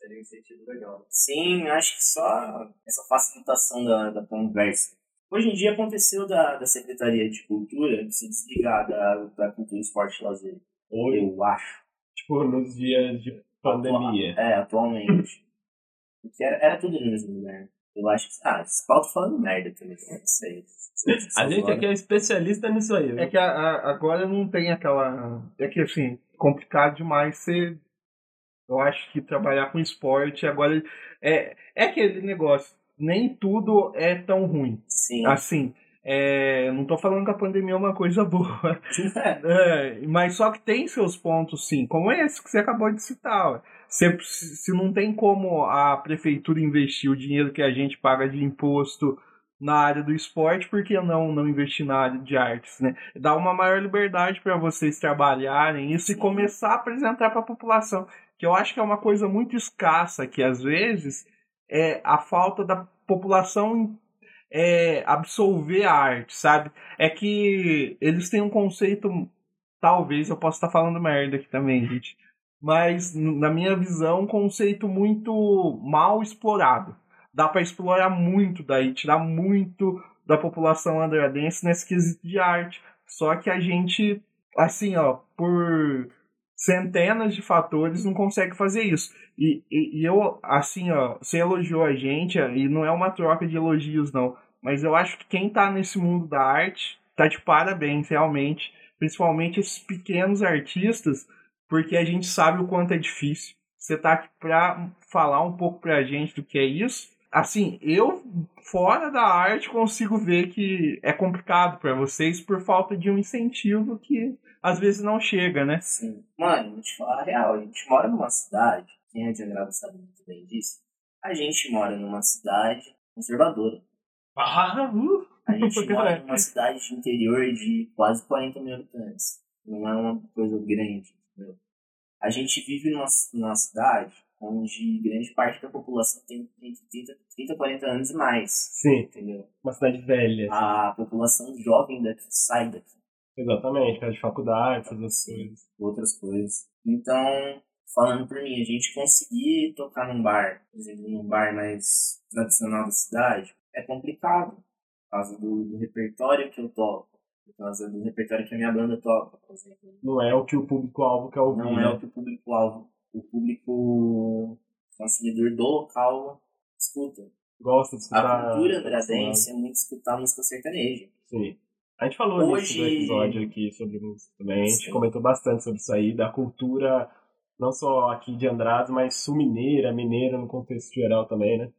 seria um incentivo legal. Sim, acho que só essa facilitação da, da conversa. Hoje em dia aconteceu da, da Secretaria de Cultura se desligar da, da Cultura Esporte e Lazer. Eu acho. Tipo, nos dias de pandemia. É, atualmente. Porque era, era tudo no mesmo lugar. Eu acho que. Ah, esse pau tá falando merda também. né? Não sei. A gente aqui é especialista nisso aí. É viu? que a- a- agora não tem aquela. É que assim, complicado demais você. Eu acho que trabalhar com esporte agora. É, é aquele negócio. Nem tudo é tão ruim. Sim. Assim, é, não tô falando que a pandemia é uma coisa boa. É, mas só que tem seus pontos, sim. Como esse que você acabou de citar. Se, se não tem como a prefeitura investir o dinheiro que a gente paga de imposto na área do esporte, por que não, não investir na área de artes, né? Dar uma maior liberdade para vocês trabalharem isso e começar a apresentar para a população. Que eu acho que é uma coisa muito escassa, que às vezes é a falta da população é, absolver a arte, sabe? É que eles têm um conceito, talvez eu possa estar falando merda aqui também, gente, mas na minha visão, um conceito muito mal explorado. Dá para explorar muito daí, tirar muito da população andradense nesse quesito de arte. Só que a gente, assim, ó, por centenas de fatores não consegue fazer isso. E, e, e eu, assim, ó, você elogiou a gente, e não é uma troca de elogios, não. Mas eu acho que quem tá nesse mundo da arte tá de parabéns, realmente. Principalmente esses pequenos artistas, porque a gente sabe o quanto é difícil. Você tá aqui pra falar um pouco pra gente do que é isso. Assim, eu, fora da arte, consigo ver que é complicado pra vocês por falta de um incentivo que às vezes não chega, né? Sim. Mano, vou te falar a real. A gente mora numa cidade, quem é de Andrade sabe muito bem disso. A gente mora numa cidade conservadora. Ah, uh, A gente mora numa cidade de interior de quase 40 mil habitantes. Não é uma coisa grande, entendeu? A gente vive numa, numa cidade onde grande parte da população tem entre 30, 30 40 anos e mais, sim, entendeu? uma cidade velha. A população jovem daqui sai daqui. Exatamente, faz faculdade, faz as coisas. outras coisas. Então, falando por mim, a gente conseguir tocar num bar, por exemplo, num bar mais tradicional da cidade, é complicado. Por causa do, do repertório que eu toco, por causa do repertório que a minha banda toca, por exemplo. Não é o que o público-alvo quer ouvir. Não né? é o que o público-alvo, o público consumidor do local escuta. Gosta de escutar. A cultura andradense é muito escutar música sertaneja. Sim. A gente falou Hoje- no episódio aqui sobre música também. A gente Sim. comentou bastante sobre isso aí, da cultura, não só aqui de Andrades, mas sul-mineira, mineira no contexto geral também, né?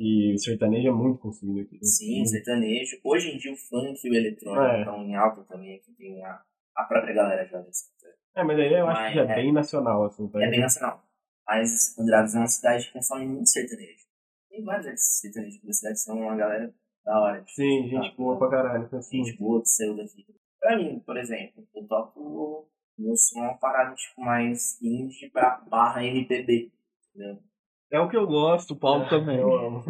E o sertanejo é muito consumido aqui. Sim, sertanejo. Hoje em dia o funk e o eletrônico É. estão em alta também. Aqui tem a, a própria galera já escuta. É, mas aí eu acho Mas que já é é- bem nacional, assim. Tá? É bem nacional. Mas Andradas é uma cidade que consome muito sertanejo. Tem vários artistas sertanejos da cidade, são uma galera da hora. de Sim, escutar. gente boa pra caralho. Assim, Gente boa do seu daqui. Pra mim, por exemplo, eu toco meu som é uma parada tipo mais indie pra barra MPB. Entendeu? É o que eu gosto, o Paulo também. eu amo.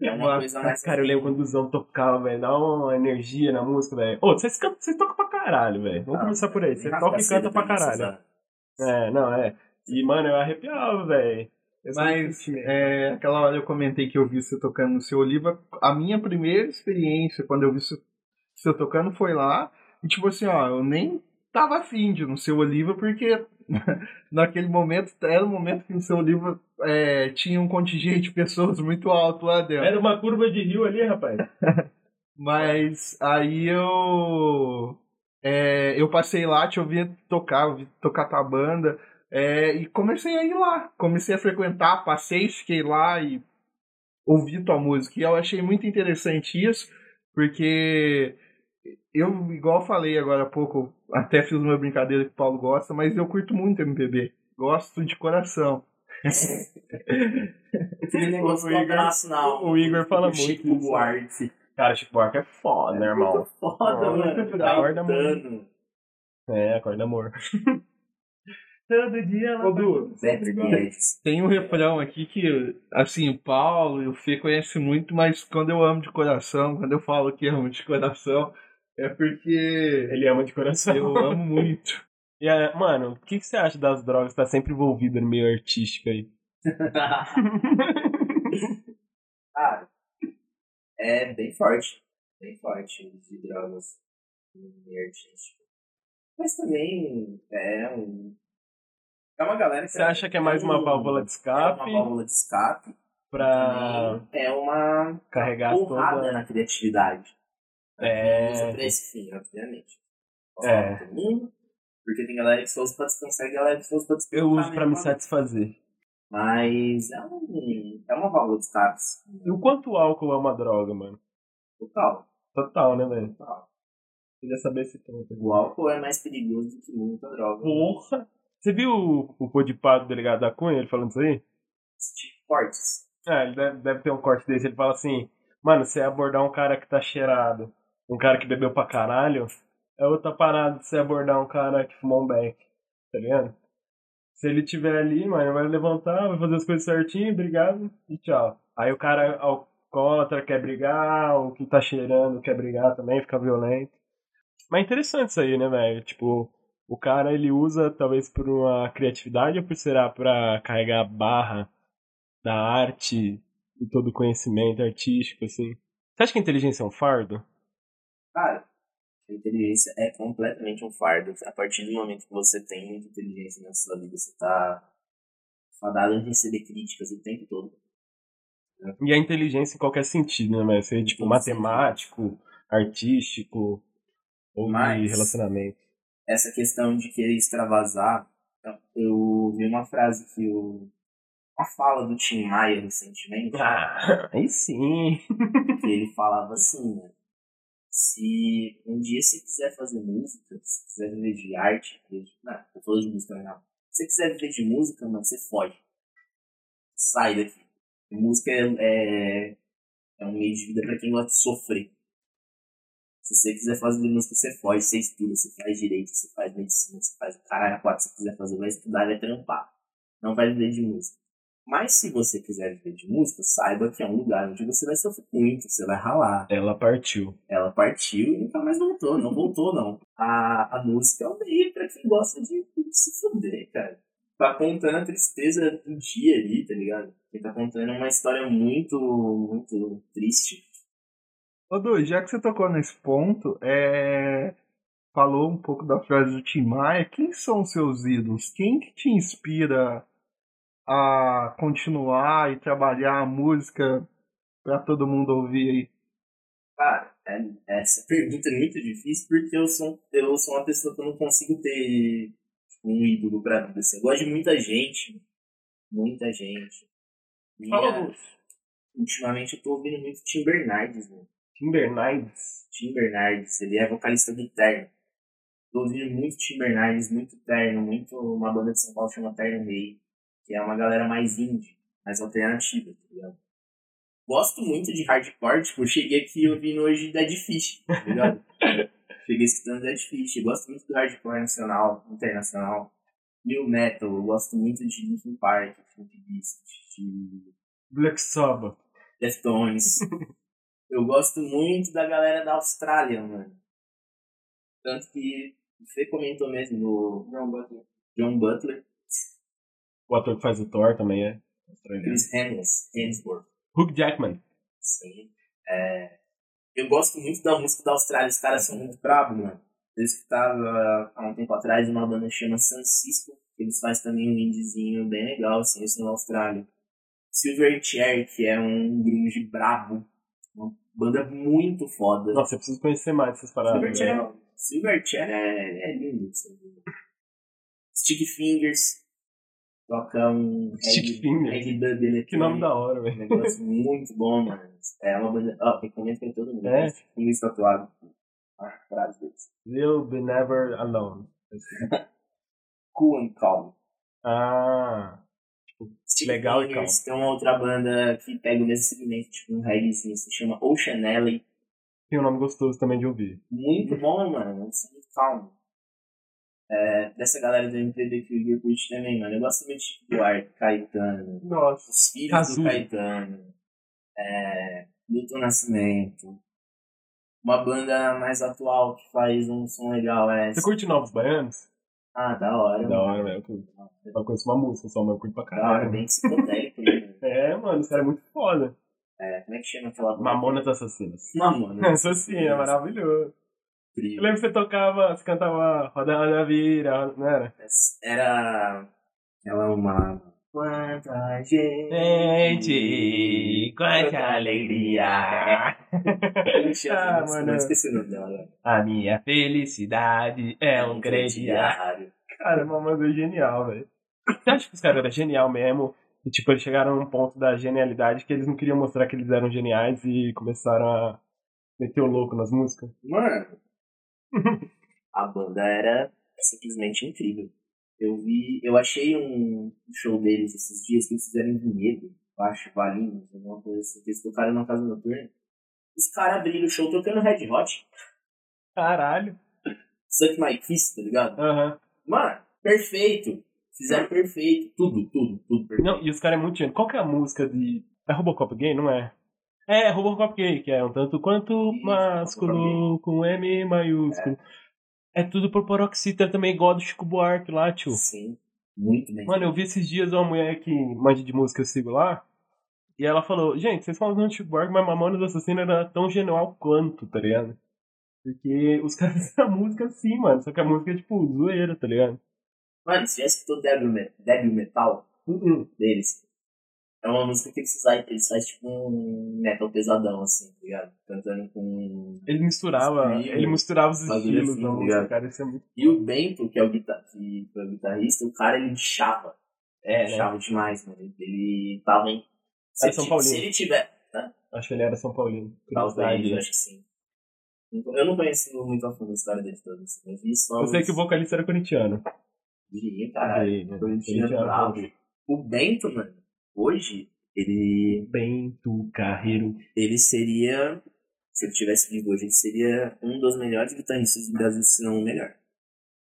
É uma coisa mais. Cara, eu lembro quando o Zão tocava, velho. Dá uma energia na música, velho. Ô, vocês, cantam- vocês tocam pra caralho, velho. Vamos Ah, começar por aí. Você toca e canta pra caralho. É, não, é. E, mano, eu arrepiava, velho. Muito Mas é, aquela hora eu comentei que eu vi você tocando no seu Oliva. A minha primeira experiência quando eu vi você, você tocando foi lá. E tipo assim, ó, eu nem tava afim de no seu Oliva, porque naquele momento era o momento que no seu Oliva é, tinha um contingente de pessoas muito alto lá dentro. Era uma curva de rio ali, rapaz. Mas aí eu é, eu passei lá, te ouvi tocar, ouvi tocar tua banda, é, e comecei a ir lá. Comecei a frequentar, passei, fiquei lá e ouvi tua música. E eu achei muito interessante isso, porque eu, igual falei agora há pouco, até fiz uma brincadeira que o Paulo gosta, mas eu curto muito MPB. Gosto de coração. Aquele negócio O Igor- não. o Igor fala muito Chico isso. Buarque. Cara, Chico Buarque é foda, né, irmão? Muito foda, Muito mano. foda. Acorda Caetano. É, acorda amor. Todo dia ela Ô, Du, Beto Guedes. Tem um refrão aqui que, assim, o Paulo e o Fê conhecem muito, mas quando eu amo de coração, quando eu falo que amo de coração, é porque Ele ama de coração. eu amo muito. E, é, mano, o que, que você acha das drogas? Tá sempre envolvida no meio artístico aí. Cara, é bem forte. Bem forte de drogas no meio artístico. Mas também é um. É uma galera que. Você acha que é mais uma um- válvula de É escape uma válvula de escape. pra é uma carregar porrada toda... na criatividade. É. Usa pra esse fim, obviamente. É. todo mundo, porque tem galera que só usa pra descansar e galera que só usa pra descansar. Eu uso pra me satisfazer. Mas é, um, é uma válvula de escape. E o quanto o álcool é uma droga, mano? Total. Total, né, velho? total. Queria saber se tem. O álcool é mais perigoso do que muita droga. Porra! Você viu o, o podipá do delegado da Cunha, ele falando isso aí? Tipo, Cortes. É, ele deve, deve ter um corte desse. Ele fala assim: Mano, você abordar um cara que tá cheirado, um cara que bebeu pra caralho, é outra parada de você abordar um cara que fumou um beck. Tá ligado? Se ele tiver ali, mano, vai levantar, vai fazer as coisas certinho, obrigado e tchau. Aí o cara alcoólatra quer brigar, o que tá cheirando quer brigar também, fica violento. Mas é interessante isso aí, né, velho? Tipo, o cara ele usa talvez por uma criatividade ou por será pra carregar a barra da arte e todo o conhecimento artístico, assim. Você acha que a inteligência é um fardo? Cara, a inteligência é completamente um fardo. A partir do momento que você tem muita inteligência na sua vida, você tá fadado a receber críticas o tempo todo. E a inteligência em qualquer sentido, né, velho? Ser, tipo, matemático, artístico ou de Mas- relacionamento. Essa questão de querer extravasar, eu vi uma frase que o. Uma fala do Tim Maia recentemente. Ah, aí sim. que ele falava assim, né? Se um dia você quiser fazer música, se quiser viver de arte, de- não, eu falando de música não. Se você quiser viver de música, mano, você foge. Sai daqui. Música é, é, é um meio de vida pra quem gosta de sofrer. Se você quiser fazer música, você foge, você estuda, você faz direito, você faz medicina, você faz o caralho a quatro, se você quiser fazer, vai estudar, vai trampar. Não vai viver de música. Mas se você quiser viver de música, saiba que é um lugar onde você vai sofrer muito, você vai ralar. Ela partiu. Ela partiu e nunca mais voltou, não voltou não. A, a música é um meio pra quem gosta de, de se fuder, cara. Tá contando a tristeza do dia ali, tá ligado? Quem tá contando uma história muito, muito triste. Ô, Du, já que você tocou nesse ponto, é... falou um pouco da frase do Tim Maia, quem são os seus ídolos? Quem que te inspira a continuar e trabalhar a música pra todo mundo ouvir aí? Cara, É, essa pergunta é muito difícil porque eu sou, eu sou uma pessoa que eu não consigo ter tipo, um ídolo pra vida. Assim. Eu gosto de muita gente. Muita gente. Fala Minha- ultimamente eu tô ouvindo muito Tim Bernardes, mano. Tim Bernardes. Tim Bernardes, ele é vocalista do Terno. Tô ouvindo muito Tim Bernardes, muito Terno, muito uma banda de São Paulo chama Terno Rei, que é uma galera mais indie, mais alternativa, tá ligado? Gosto muito de hardcore, tipo, eu cheguei aqui ouvindo hoje Dead Fish, tá ligado? cheguei escutando Dead Fish, gosto muito do hardcore nacional, internacional. New Metal, eu gosto muito de Linkin Park, Bizkit, de Black Sabbath. Deftones. eu gosto muito da galera da Austrália, mano. Tanto que o Fê comentou mesmo no John Butler. John Butler, O ator que faz o Thor também é. australiano. Chris Hemsworth. Hugh Jackman. Sim. É, eu gosto muito da música da Austrália, os caras são muito bravos, mano. Eu escutava há um tempo atrás uma banda que chama San Cisco, que eles fazem também um indiezinho bem legal, assim, isso na Austrália. Silverchair, que é um grunge brabo, banda muito foda. Nossa, eu preciso conhecer mais essas paradas. Silverchair, né? é, Silverchair é, é lindo. Stick Fingers, toca um Stick reggae- Fingers? eletrônico. Que nome da hora, Um velho. negócio muito bom, mano. É uma banda. Ó, recomendo pra todo mundo. É? É? Um tatuado. Ah, frase deles. You'll be never alone. Cool and Calm. Ah. Stick Legal e Fingers, Tem uma outra banda que pega o mesmo segmento, tipo um reggaezinho, se chama Ocean Alley. Tem um nome gostoso também de ouvir. Muito bom, mano. Muito calmo. É, dessa galera do MPB que Igor curte também, mano. Eu gosto muito de Buarque, Caetano. Nossa. Os filhos Cazuza. do Caetano. É, Milton Nascimento. Uma banda mais atual que faz um som legal é. Você curte Novos Baianos? Ah, da hora. Da hora, velho. Eu. Eu conheço uma música só, mas eu curto pra Da hora, caralho. bem psicodélico, né? É, mano, esse cara é muito foda. É, como é que chama aquela banda? Mamonas Assassinas. Mamona. Assassina, maravilhoso. Incrível. Eu lembro que você tocava, você cantava Roda Roda Vira, não era? Era. Ela uma. Quanta gente. Gente, quanta alegria. Ah, mano. Não esqueci o nome dela. A minha felicidade é um grande diário. Cara, Mamonas é genial, velho. Você acha que os caras eram genial mesmo? E, tipo, eles chegaram num ponto da genialidade que eles não queriam mostrar que eles eram geniais e começaram a meter o louco nas músicas? Mano, a banda era simplesmente incrível. Eu vi, eu achei um show deles esses dias que eles fizeram em Vinhedo, baixo, Valinhos, alguma coisa assim, que eles tocaram na casa noturna. Os caras abriram o show tocando Red Hot, Caralho. Suck My Kiss, tá ligado? Aham. Mano, perfeito. Fizeram perfeito. Tudo, tudo, tudo perfeito. Não, e os caras é muito gênio. Qual que é a música de. É Robocop gay, não é? É, Robocop gay, que é um tanto quanto Isso, másculo com M maiúsculo. É, tudo por paroxítona também, igual a do Chico Buarque lá, tio. Sim, muito bem. Mano, eu vi esses dias uma mulher que manja de música, eu sigo lá. E ela falou, gente, vocês falam do Chico Buarque, mas Mamonas Assassina era tão genial quanto, tá ligado? Porque os caras fizeram a música assim, mano. Só que a música é tipo zoeira, tá ligado? Mano, já escutou Devil, Me- Devil Metal Uh-uh. deles? É uma música que eles fazem, eles fazem tipo um metal pesadão, assim, tá ligado? Cantando com. Ele misturava, ele misturava os bagulho estilos assim, tá música, cara. Isso é muito. E o Bento, que é o, guitar... que foi o guitarrista, o cara ele chava. É, né? Chava demais, mano. Ele tava em. Se, Era São ele- Paulino. se ele tiver. Acho que ele era São Paulino. Talvez, acho que sim. Eu não conheço muito a fundo a história dele toda. assim, Eu vi só. Eu sei os- que o vocalista era corintiano. Vi, caralho. Né? Corintiano bravo. gay. O Bento, mano, hoje, ele. Bento Carreiro. Ele seria. Se ele tivesse vivo hoje, ele seria um dos melhores guitarristas do Brasil, se não o melhor.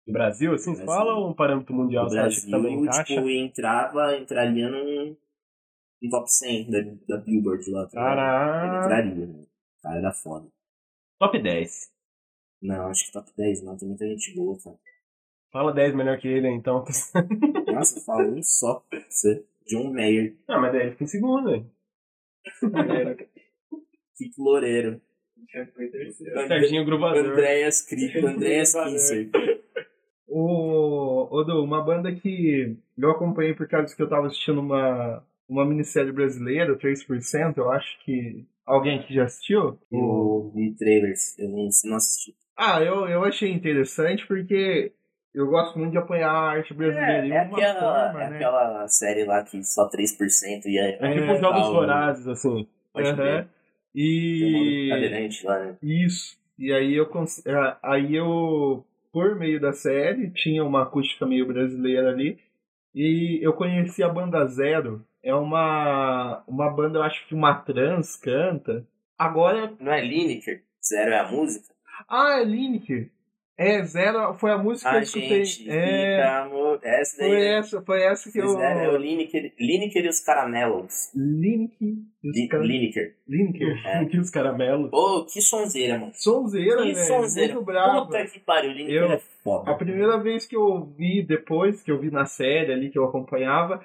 Do Brasil, assim, você Brasil. fala ou um parâmetro mundial? O Você acha que também Brasil, encaixa? tipo, entrava, entraria num, num top 100 da, da Billboard lá. tá ligado? Ele entraria, né? O cara era foda. Top 10. Não, acho que top 10 não, tem muita gente boa, cara. Fala 10 melhor que ele, então. Nossa, fala um só. pra Você. John Mayer, ah, mas daí ele fica em segundo, velho. Kiko Loureiro, Já foi terceiro. Serginho Gruvador. Andréas Crico, Andréas Kinser. O, o Du, uma banda que eu acompanhei por causa que eu tava assistindo uma, uma minissérie brasileira, 3%, eu acho que. Alguém que já assistiu? Eu vi trailers, eu não, não assisti. Ah, eu, eu achei interessante porque eu gosto muito de apoiar a arte brasileira. É, de é uma aquela, forma, é né? aquela série lá que só 3% e é. É tipo É, jogos tal, vorazes, assim. Pode Aham. ver. Tem um maluco E. cadeirante lá, né? Isso. E aí eu, cons- ah, aí eu, por meio da série, tinha uma acústica meio brasileira ali. E eu conheci a banda Zero. É uma, uma banda, eu acho que uma trans canta. Agora. Não é Lineker? Zero é a música? Ah, é Lineker. É, Zero foi a música que A eu escutei. gente É, amor. Essa daí. foi né? essa, foi essa que eu. Zero é o Lineker, Lineker e os Caramelos. Lineker. e os Lineker. Lineker. É. Que os caramelos. Ô, que sonzeira, mano. Sonzeira, Que velho. sonzeira. Muito bravo. Puta que pariu, Lineker Eu- é foda. A primeira vez que eu vi, depois que eu vi na série ali que eu acompanhava,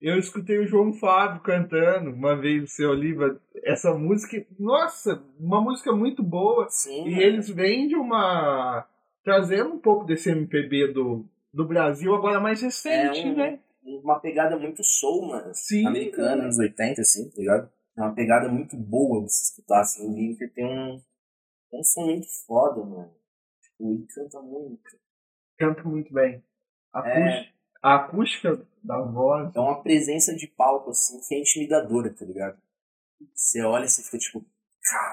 eu escutei o João Fábio cantando uma vez o seu Oliva, essa música, nossa, uma música muito boa. Sim. E mano. eles vêm de uma. Trazendo um pouco desse MPB do, do Brasil, agora mais recente, É um- né? Uma pegada muito soul, mano. Sim. Americana, anos 80, assim, tá ligado? É uma pegada muito boa de se escutar, assim. O Lineker tem um, um som muito foda, mano. Tipo, ele canta muito. Canta muito bem. A, É. a acústica da voz. É uma presença de palco, assim, que é intimidadora, tá ligado? Você olha e você fica tipo,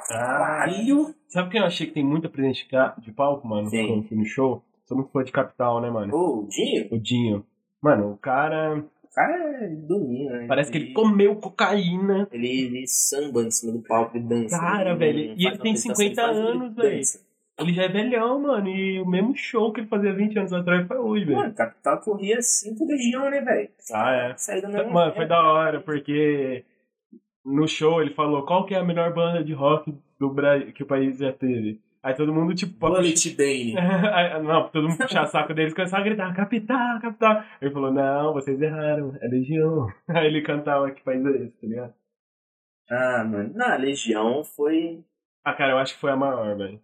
caralho! Sabe quem eu achei que tem muita presença de palco, mano? Fui no show? Sou muito fã de Capital, né, mano? O Dinho, O Dinho. Mano, o cara. o cara é domina, né? Parece que ele comeu cocaína. Ele, ele samba em cima do palco e dança. Cara, Ele velho, e ele tem apresentação, 50 ele faz, ele anos, velho. Ele já é velhão, mano. E o mesmo show que ele fazia 20 anos atrás foi hoje, velho. Mano, Capital corria cinco legião, né, velho? Ah, é. Saiu da Mano, foi da hora, porque no show ele falou qual que é a melhor banda de rock do Brasil que o país já teve. Aí todo mundo, tipo, Bullet Bane. Aí, não, todo mundo puxar saco deles começava a gritar, capital, capital. Ele falou, não, vocês erraram, é Legião. Aí ele cantava que país é esse, tá ligado? Ah, mano. Não, a Legião foi Ah, cara, eu acho que foi a maior, velho.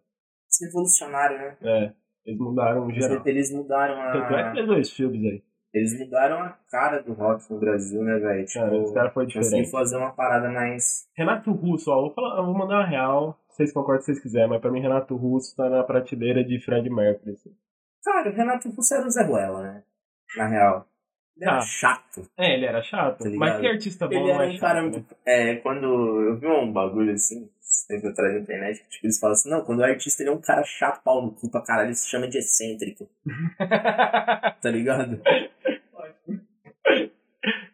revolucionário, né? É, eles mudaram o geral. Eles mudaram Tanto é que a. fez dois filmes aí. Eles mudaram a cara do rock no Brasil, né, velho? Cara, esse cara foi conseguiram diferente. fazer uma parada mais. Renato Russo, ó, vou, falar, eu vou mandar uma real, vocês concordam se vocês quiserem, mas pra mim Renato Russo tá na prateleira de Fred Mercury. assim. Cara, o Renato Russo era o Zé Ruela, né? Na real. Ele era Ah. chato. É, ele era chato, Tá mas que artista bom Ele era é um chato, cara né? muito. É, quando eu vi um bagulho assim, tempo atrás na internet, que tipo, eles falam assim, não, quando o artista ele é um cara chato, pau no cu pra caralho, ele se chama de excêntrico. tá ligado?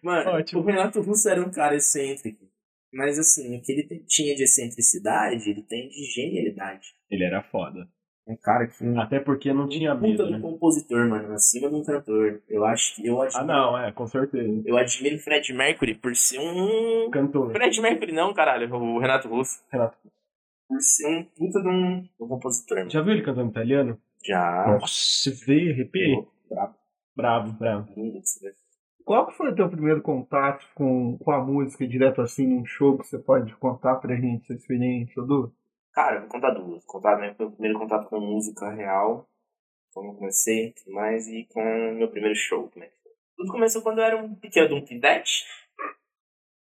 Mano, Ótimo. o Renato Russo era um cara excêntrico. Mas assim, o que ele tinha de excentricidade, ele tem de genialidade. Ele era foda. Um cara que. Até porque não tinha puta medo, do né? compositor, mano, acima de um cantor. Eu acho que eu admiro. Ah, não, é, com certeza. Eu admiro o Fred Mercury por ser um. Cantor. Fred Mercury não, caralho, o Renato Russo. Renato. Por ser um puta de um, um compositor. mano. Já viu ele cantando italiano? Já. Nossa, veio, arrepiei. Pô, brabo, Bravo, bravo. lindo de se ver. Qual que foi o teu primeiro contato com, com a música direto assim, num show que você pode contar pra gente essa experiência, Dudu? Cara, vou contar duas. Contar meu meu primeiro contato com música real, como eu comecei, tudo mais, e com meu primeiro show. É foi. Tudo começou quando eu era um pequeno, um pivete.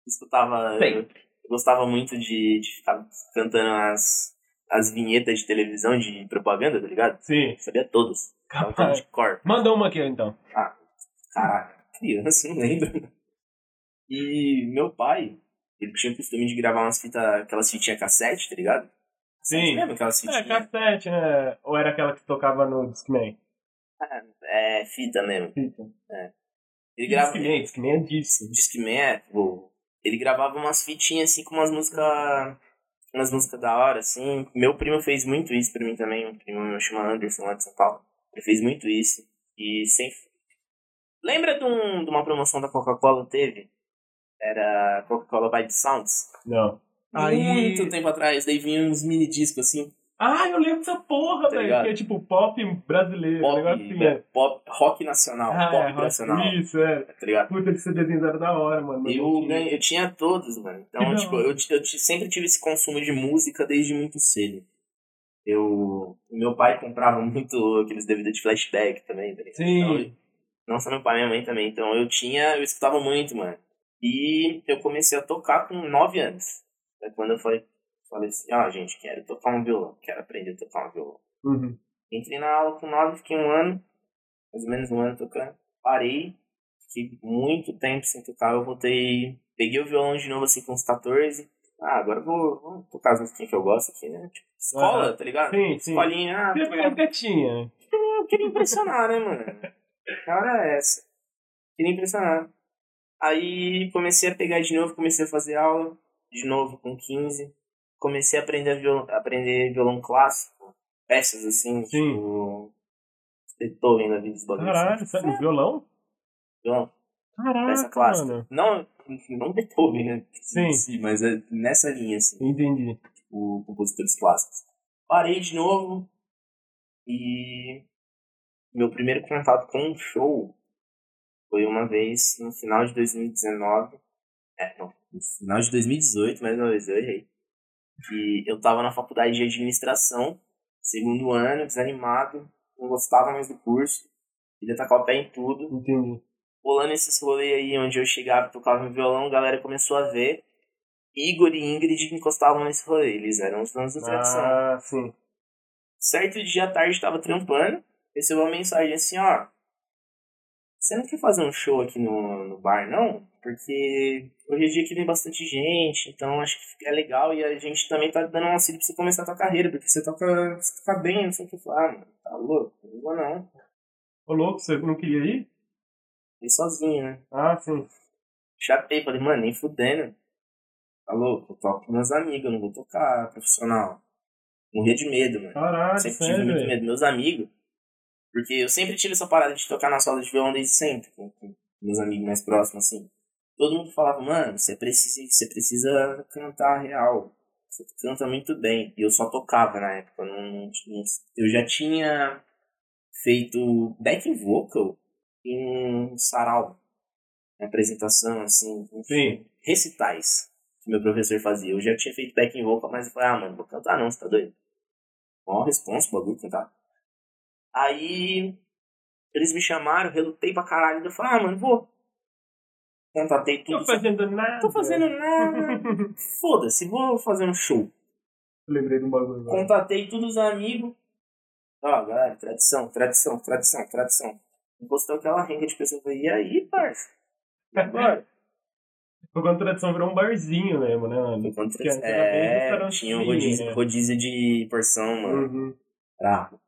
Escutava. Bem. Eu, gostava muito de, de ficar cantando as, as vinhetas de televisão, de propaganda, tá ligado? Sim, Eu sabia todas. Capaz. de cor. Manda uma aqui, então. Caralho, criança, não lembro. E meu pai, ele tinha o costume de gravar umas fitas, aquelas fitinhas cassete, tá ligado? Sim. Lembra aquelas É, cassete, né? Ou era aquela que tocava no Discman? É, fita mesmo. Fita. Ele grava. Discman, Discman é disso. Discman, é, tipo, ele gravava umas fitinhas assim com umas músicas. Umas músicas da hora, assim. Meu primo fez muito isso pra mim também. Um primo meu chama Anderson lá de São Paulo. Ele fez muito isso. E sem. Lembra de, um, de uma promoção da Coca-Cola teve? Era Coca-Cola by the Sounds. Não. Aí- Muito tempo atrás. Daí vinha uns mini discos assim. Ah, eu lembro dessa porra, Tá velho. Que é tipo pop brasileiro. Pop, um negócio assim, é. pop, rock nacional. Ah, pop é, nacional. Isso, é. Tá ligado? Puta, esse CDzinho era da hora, mano. Eu, tinha. ganhei, eu tinha todos, mano. Então, Que tipo, eu, eu ti- sempre tive esse consumo de música desde muito cedo. Eu. Meu pai comprava muito aqueles DVD de flashback também, tá ligado? Sim. Então, não só meu pai, minha mãe também. Então eu tinha. Eu escutava muito, mano. E eu comecei a tocar com 9 anos. É quando eu falei, falei assim, ah, gente, quero tocar um violão, quero aprender a tocar um violão. Uhum. Entrei na aula com 9, fiquei um ano, mais ou menos um ano tocando. Parei, fiquei muito tempo sem tocar, eu voltei, peguei o violão de novo assim com uns 14. Ah, agora eu vou, vou tocar as musiquinhas que eu gosto aqui, né? Tipo, escola, Aham. tá ligado? Sim, sim. Escolinha, ah, pegar quietinha, né? eu queria impressionar, né, mano? A hora é essa. Queria impressionar. Aí comecei a pegar de novo, comecei a fazer aula, de novo com 15. Comecei a aprender violão, aprender violão clássico, peças assim, Sim. tipo. Beethoven da vida dos bagulhos. Caralho, assim. sabe, violão? Violão, peça clássica. mano. Não, não Beethoven, né? Sim. si, mas é nessa linha, assim. Entendi. o compositores clássicos. Parei de novo e meu primeiro contato com um show foi uma vez no final de 2019. É, não, final de 2018, mais uma vez, eu errei. Que eu tava na faculdade de administração, segundo ano, desanimado, não gostava mais do curso, queria tacar o pé em tudo Entendi. rolando esses rolês aí onde eu chegava e tocava no violão, a galera começou a ver. Igor e Ingrid encostavam nesse rolê, eles eram os donos da tradição. Ah, sim. Certo dia à tarde tava trampando, recebeu uma mensagem assim, ó. Você não quer fazer um show aqui no, no bar, não? Porque hoje é dia que vem bastante gente, então acho que é legal e a gente também tá dando um auxílio pra você começar a tua carreira, porque você toca, você toca bem, não sei o que. Ah, mano, tá louco? Não vou não. Ô, louco, você não queria ir? Fui sozinho, né? Ah, sim. Chapei, falei, mano, nem fudendo. Tá louco? Eu toco com meus amigos, eu não vou tocar profissional. Morria de medo, mano. Caralho, sempre tive sério, muito velho. medo. Meus amigos. Porque eu sempre tive essa parada de tocar na sala de violão desde sempre, com, com meus amigos mais próximos, assim. Todo mundo falava, mano, você precisa, você precisa cantar real. Você canta muito bem. E eu só tocava na época. eu Não, não- não- eu já tinha feito back vocal em um sarau. Uma apresentação, assim, enfim, Sim. recitais que meu professor fazia. Eu já tinha feito back vocal, mas eu falei, ah, mano, vou cantar não, você tá doido? Mó responsa, bagulho, cantar. Aí eles me chamaram, relutei pra caralho. Eu falei, ah, mano, vou. Contatei tudo. Tô fazendo nada. Tô fazendo nada. Foda-se, vou fazer um show. Lembrei de um bagulho. agora. Contatei todos os amigos. Ó, galera, tradição, tradição, tradição, tradição. Encostou aquela renca de pessoas. Falei, e aí, parça? E agora? Foi quando a tradição virou um barzinho mesmo, né, mano? Foi quando bem É, tinha um fino, rodízio, né? rodízio de porção, mano. Uhum. Bravo.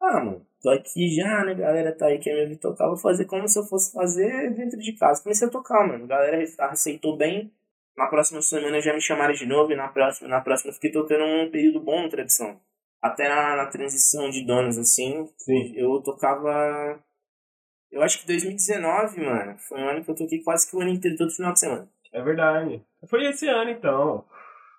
Ah, mano, tô aqui já, né? Galera tá aí, quer me tocar. Vou fazer como se eu fosse fazer dentro de casa. Comecei a tocar, mano. A galera aceitou bem. Na próxima semana já me chamaram de novo. E na próxima, na próxima eu fiquei tocando um período bom na tradição. Até na, na transição de donos, assim, Sim. eu tocava. Eu acho que 2019, mano, foi um ano que eu toquei quase que o ano inteiro, todo final de semana. É verdade. Foi esse ano, então.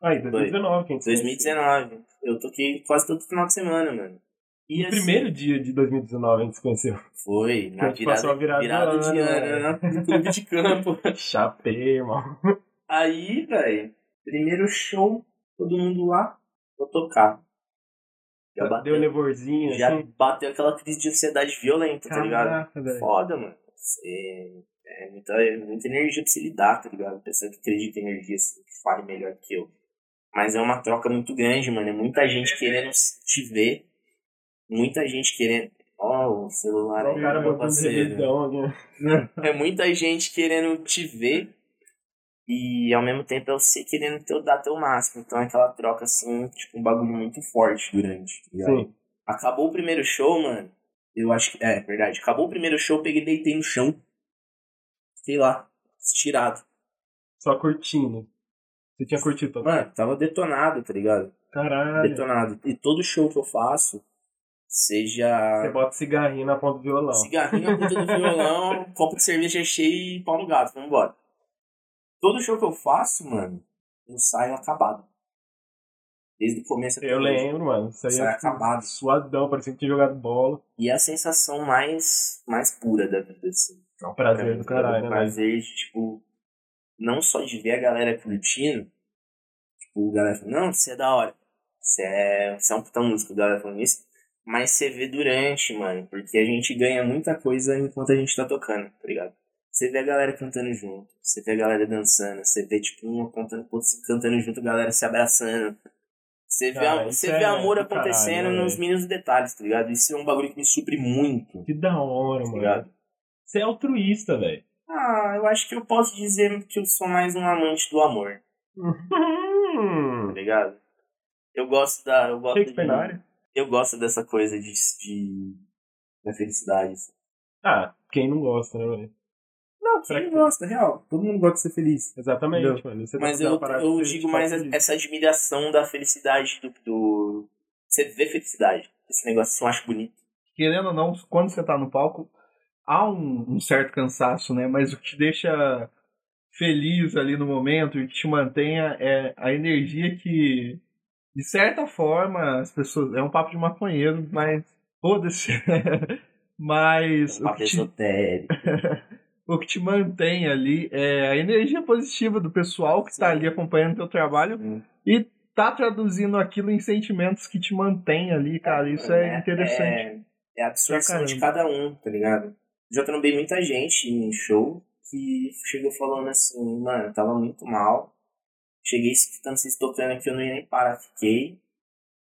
Aí, 2019, quem sabe? 2019. Eu toquei quase todo final de semana, mano. E No assim, primeiro dia de 2019 a gente se conheceu. Foi, na passou virada, a virada virada, de ano, ano, né? no clube de campo. Chapei, irmão. Aí, velho, primeiro show, todo mundo lá, vou tocar. Já Deu bateu, nevorzinho, já assim. bateu aquela crise de ansiedade violenta, tá ligado? Caraca, velho. Foda, mano. Você, é, muita, é muita energia pra se lidar, tá ligado? Pessoa que acredita em energia, assim, que fale melhor que eu. Mas é uma troca muito grande, mano. É muita gente querendo te ver. Muita gente querendo. Ó, o celular aí, O cara meu parceiro. aqui. né? É muita gente querendo te ver e ao mesmo tempo é você querendo teu, dar teu máximo. Então é aquela troca assim, tipo, um bagulho muito forte durante. Sim. Acabou o primeiro show, mano. Eu acho que. É, verdade. Acabou o primeiro show, eu peguei e deitei no chão. Fiquei lá, estirado. Só curtindo. Você tinha curtido todo. Mano, tava detonado, tá ligado? Caralho. Detonado. E todo show que eu faço, seja. Você bota cigarrinho na ponta do violão. Cigarrinho na ponta do violão, copo de cerveja cheio e pau no gato, vamos embora. Todo show que eu faço, mano, eu saio acabado. Desde o começo até Eu hoje. lembro, mano. Isso aí Sai é tipo, acabado. suadão, parecia que tinha jogado bola. E é a sensação mais, mais pura da vida, assim. É um Pra prazer mim, do caralho, é né, um velho? prazer de, tipo, não só de ver a galera curtindo, tipo, a galera falando, não, você é da hora. Você é, você é um puta músico, a galera falando isso. Mas você vê durante, mano, porque a gente ganha muita coisa enquanto a gente tá tocando, tá ligado? Você vê a galera cantando junto, você vê a galera dançando, você vê, tipo, um cantando, cantando junto, a galera se abraçando. Você vê, Cara, a- isso você é vê amor do caralho, acontecendo né, nos mínimos detalhes, tá ligado? Isso é um bagulho que me supre muito, Que da hora, tá mano. Você é altruísta, velho. Ah, eu acho que eu posso dizer que eu sou mais um amante do amor, tá ligado? Eu gosto da. Eu gosto Shakespeare de, na área. Eu gosto dessa coisa de. de da felicidade. assim. Ah, quem não gosta, né, velho? Não, quem quê? gosta, real. Todo mundo gosta de ser feliz. Exatamente, mano. Mas eu, eu que digo mais feliz. essa admiração da felicidade do, do. Você vê felicidade. Esse negócio eu acho bonito. Querendo ou não, quando você tá no palco, há um, um certo cansaço, né? Mas o que te deixa feliz ali no momento e que te mantenha é a energia que, de certa forma, as pessoas. É um papo de maconheiro, mas. Foda-se. mas. Um o que te- o que te mantém ali é a energia positiva do pessoal que está ali acompanhando teu trabalho Sim. e tá traduzindo aquilo em sentimentos que te mantém ali, cara. Isso é, interessante. É, é a absorção de cada um, tá ligado? Já trombei muita gente em show que chegou falando assim, mano, eu tava muito mal. Cheguei escutando vocês tocando aqui, eu não ia nem parar, fiquei.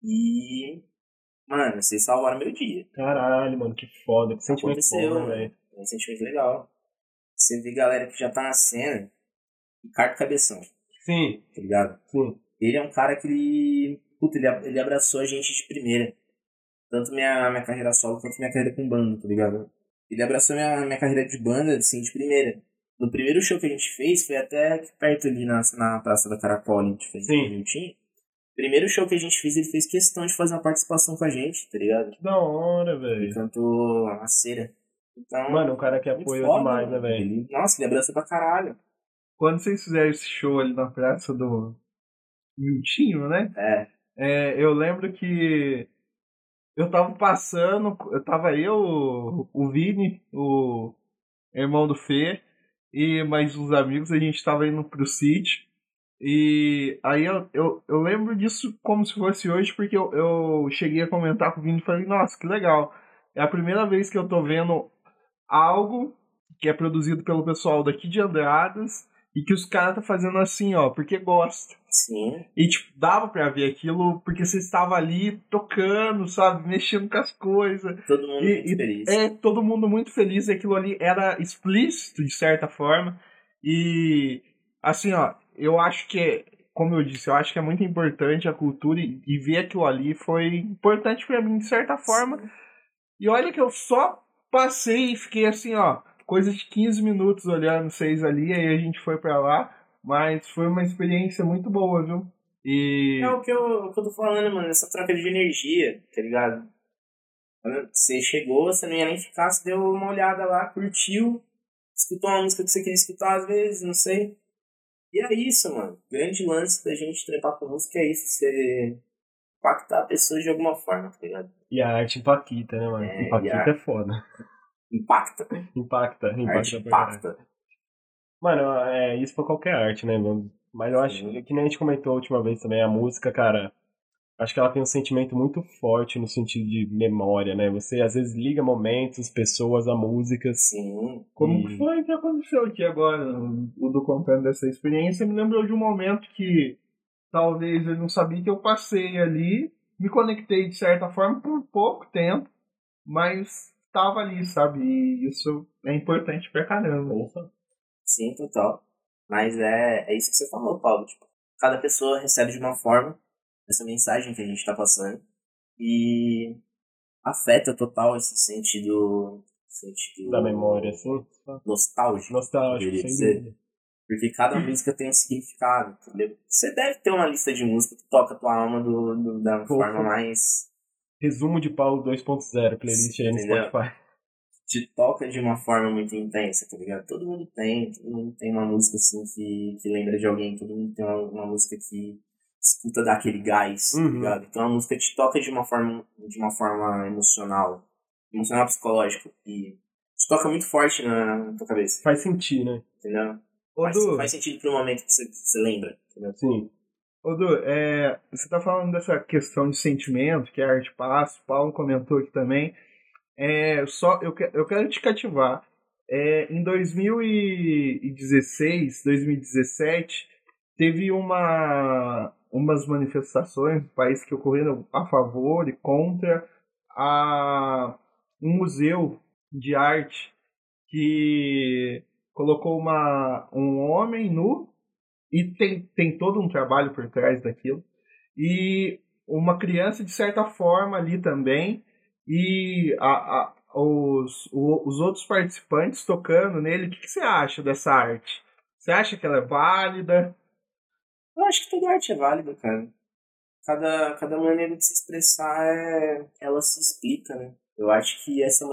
E. Mano, vocês salvaram meu dia. Caralho, mano, que foda. Que sentimento Aconteceu, bom, né, velho? É um sentimento legal. Você vê galera que já tá na cena, Ricardo Cabeção, Sim, tá ligado? sim. Ele é um cara que ele. Puta, ele, ele abraçou a gente de primeira. Tanto minha, minha carreira solo quanto minha carreira com banda, tá ligado? Ele abraçou minha, minha carreira de banda, assim, de primeira. No primeiro show que a gente fez, foi até aqui perto ali na, na Praça da Caracol, a gente fez Sim. juntinho. Primeiro show que a gente fez, ele fez questão de fazer uma participação com a gente, tá ligado? Que da hora, Ele velho. cantou a cera. Então, Mano, um cara que apoia foda, demais, né, velho? Ele- Nossa, ele abraça pra caralho. Quando vocês fizerem esse show ali na praça do Miltinho, né? É. É, eu lembro que eu tava passando, eu tava eu, o- o Vini, o irmão do Fê, e mais uns amigos, a gente tava indo pro sítio. E aí eu, eu, eu lembro disso como se fosse hoje, porque eu, eu cheguei a comentar com o Vini e falei, nossa, que legal. É a primeira vez que eu tô vendo algo que é produzido pelo pessoal daqui de Andradas e que os caras tá fazendo assim, ó, porque gosta. Sim. E, tipo, dava pra ver aquilo porque você estava ali tocando, sabe? Mexendo com as coisas. Todo mundo E- muito e- feliz. É, todo mundo muito feliz. E aquilo ali era explícito, de certa forma. E, assim, ó, eu acho que, é- como eu disse, eu acho que é muito importante a cultura. E, e ver aquilo ali foi importante pra mim, de certa forma. E olha que eu só passei e fiquei assim, ó, coisa de 15 minutos olhando vocês ali, aí a gente foi pra lá, mas foi uma experiência muito boa, viu? E É o que, eu, o que eu tô falando, mano, essa troca de energia, tá ligado? Quando você chegou, você não ia nem ficar, você deu uma olhada lá, curtiu, escutou uma música que você queria escutar às vezes, não sei. E é isso, mano. O grande lance da gente trepar com música é isso, você impactar a pessoa de alguma forma, tá ligado? E a arte impacta, né, mano? É, impacta a- é foda. Impacta. Impacta, impacta. caralho. impacta. Mano, é isso pra qualquer arte, né, mano? Mas eu acho Sim. que nem a gente comentou a última vez também, a música, cara, acho que ela tem um sentimento muito forte no sentido de memória, né? Você às vezes liga momentos, pessoas a músicas. Sim. como E- que foi que aconteceu aqui agora? O do contando dessa experiência me lembrou de um momento que talvez eu não sabia que eu passei ali, me conectei de certa forma por pouco tempo, mas estava ali, sabe? E isso é importante pra caramba. Sim, total. Mas é, é isso que você falou, Paulo. Tipo, cada pessoa recebe de uma forma essa mensagem que a gente tá passando. E afeta total esse sentido, sentido Da memória, assim. nostálgico. Nostálgico, sem dúvida. Porque cada música tem um significado, entendeu? Você deve ter uma lista de música que toca a tua alma do, do- da forma mais. Resumo de Paulo 2.0, playlist aí no Entendeu? Spotify. te toca de uma forma muito intensa, tá ligado? Todo mundo tem, todo mundo tem uma música assim que, que lembra de alguém, todo mundo tem uma, uma música que escuta daquele gás, tá Uhum. ligado? Então a música te toca de uma forma, de uma forma emocional, emocional psicológica e te toca muito forte na, na tua cabeça, Faz sentir, né? entendeu? Faz, faz sentido pro momento que você, que você lembra, entendeu? Sim. Ô, Du, é, você tá falando dessa questão de sentimento que a arte passa, o Paulo comentou aqui também. É, só, eu, eu quero te cativar. É, em 2016, 2017, teve uma, umas manifestações no país que ocorreram a favor e contra a, um museu de arte que colocou uma, um homem nu e tem, tem todo um trabalho por trás daquilo e uma criança de certa forma ali também e a, a, os, os outros participantes tocando nele. O que, que você acha dessa arte? Você acha que ela é válida? Eu acho que toda arte é válida, cara. Cada, cada maneira de se expressar, é, ela se explica, né? Eu acho que essa,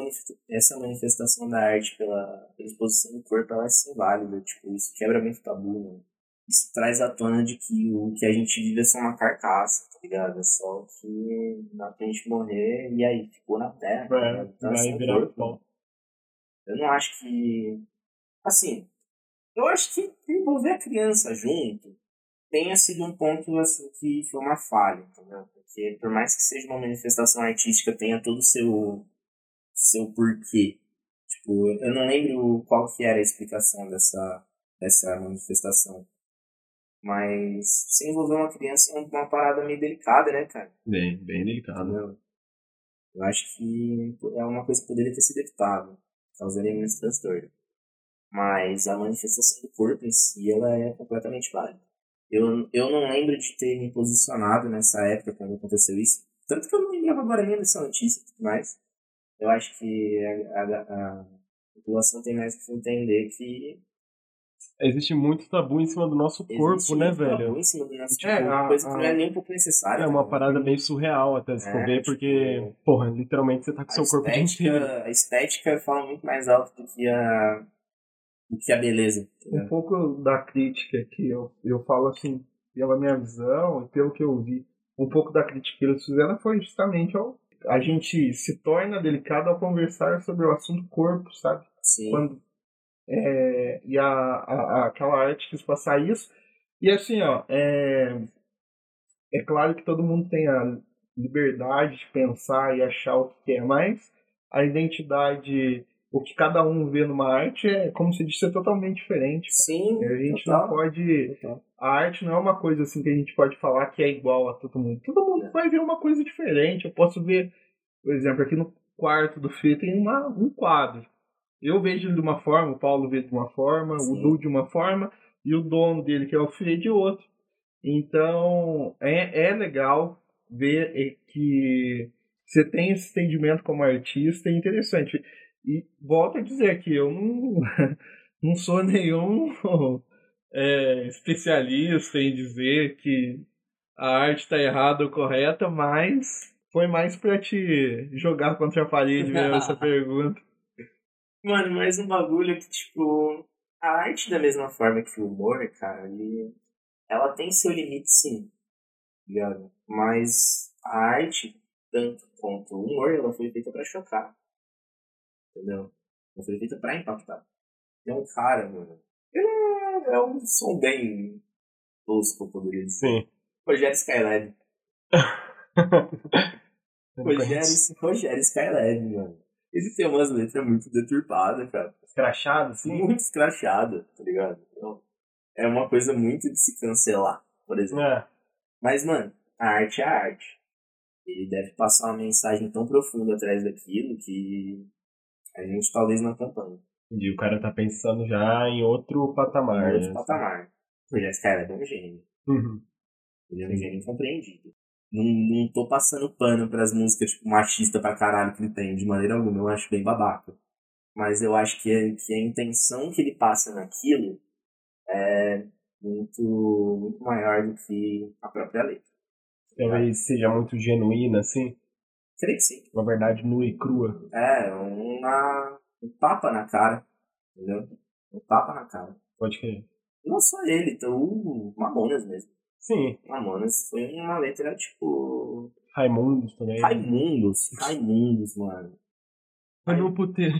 essa manifestação da arte pela, pela exposição do corpo, ela é sim válida. Tipo, isso quebra muito tabu, né? Isso traz à tona de que o que a gente vive é só uma carcaça, tá ligado? É só que pra gente morrer e aí ficou na terra. tá É? Então, vai assim, virar corpo, pó. eu não acho que. Assim, eu acho que envolver a criança junto tenha sido um ponto assim, que foi uma falha, entendeu? Porque por mais que seja uma manifestação artística, tenha todo o seu, seu porquê. Tipo, eu não lembro qual que era a explicação dessa, dessa manifestação. Mas se envolver uma criança é uma parada meio delicada, né, cara? Bem, bem. Entendeu? Eu acho que é uma coisa que poderia ter sido evitável, causaria menos transtorno. Mas a manifestação do corpo em si, ela é completamente válida. Eu, eu não lembro de ter me posicionado nessa época quando aconteceu isso. Tanto que eu não lembrava agora nem dessa notícia e tudo mais. Eu acho que a, a, a população tem mais que entender que Existe muito tabu em cima do nosso corpo, existe né, muito tabu velho? Em cima do nosso É, tipo, a- coisa que a- não é nem um pouco necessária. É uma tá parada bem surreal até se for É, ver, tipo, porque, porra, literalmente você tá com seu corpo o dia inteiro. a estética fala muito mais alto do que a, do que a beleza. entendeu? Um pouco da crítica que eu, eu falo assim, pela minha visão e pelo que eu vi, um pouco da crítica que eles fizeram foi justamente ao, a gente se torna delicado ao conversar sobre o assunto corpo, sabe? Sim. quando é, e a, a, aquela arte quis passar isso e assim ó é, é claro que todo mundo tem a liberdade de pensar e achar o que quer mas a identidade o que cada um vê numa arte é como se disse é totalmente diferente Sim, a gente total. não pode Total. a arte não é uma coisa assim que a gente pode falar que é igual a todo mundo. Todo mundo É. vai ver uma coisa diferente. Eu posso ver, por exemplo, aqui no quarto do Fê tem uma, um quadro. Eu vejo ele de uma forma, o Paulo vê de uma forma, Sim. o Du de uma forma, e o dono dele, que é o Fê, de outra. Então, é, é legal ver eh, que você tem esse entendimento como artista, é interessante. E volto a dizer que eu não, não sou nenhum é, especialista em dizer que a arte está errada ou correta, mas foi mais para te jogar contra a parede mesmo essa pergunta. Mano, mais um bagulho que, tipo, a arte da mesma forma que o humor, cara, ele, ela tem seu limite sim, tá ligado? Mas a arte, tanto quanto o humor, ela foi feita pra chocar. Entendeu? Ela foi feita pra impactar. Tem um cara, mano. Ele é, é um som bem tosco, eu poderia dizer. Sim. Rogério Skylab. Rogério. Rogério Skylab, mano. Ele tem umas letras muito deturpadas, cara. Escrachado, assim? muito escrachada, tá ligado? Então, é uma coisa muito de se cancelar, por exemplo. É. Mas, mano, a arte é a arte. Ele deve passar uma mensagem tão profunda atrás daquilo que a gente talvez não acompanhe. Entendi. O cara tá pensando já em outro patamar. É outro né? patamar. Porque esse cara é um gênio. Uhum. Ele é um gênio incompreendido. Não, não tô passando pano pras músicas, tipo, machista pra caralho que ele tem, de maneira alguma. Eu acho bem babaca. Mas eu acho que, é- que a intenção que ele passa naquilo é muito, muito maior do que a própria letra. Talvez seja muito genuína, assim. Creio que sim. Uma verdade nua e crua. É, uma, um tapa na cara. Entendeu? Um tapa na cara. Pode crer. Não só ele, então o Mamonas mesmo. Sim. Mamonas foi uma letra tipo. Raimundos também. Raimundos. Raimundos, mano. Foi no puteiro.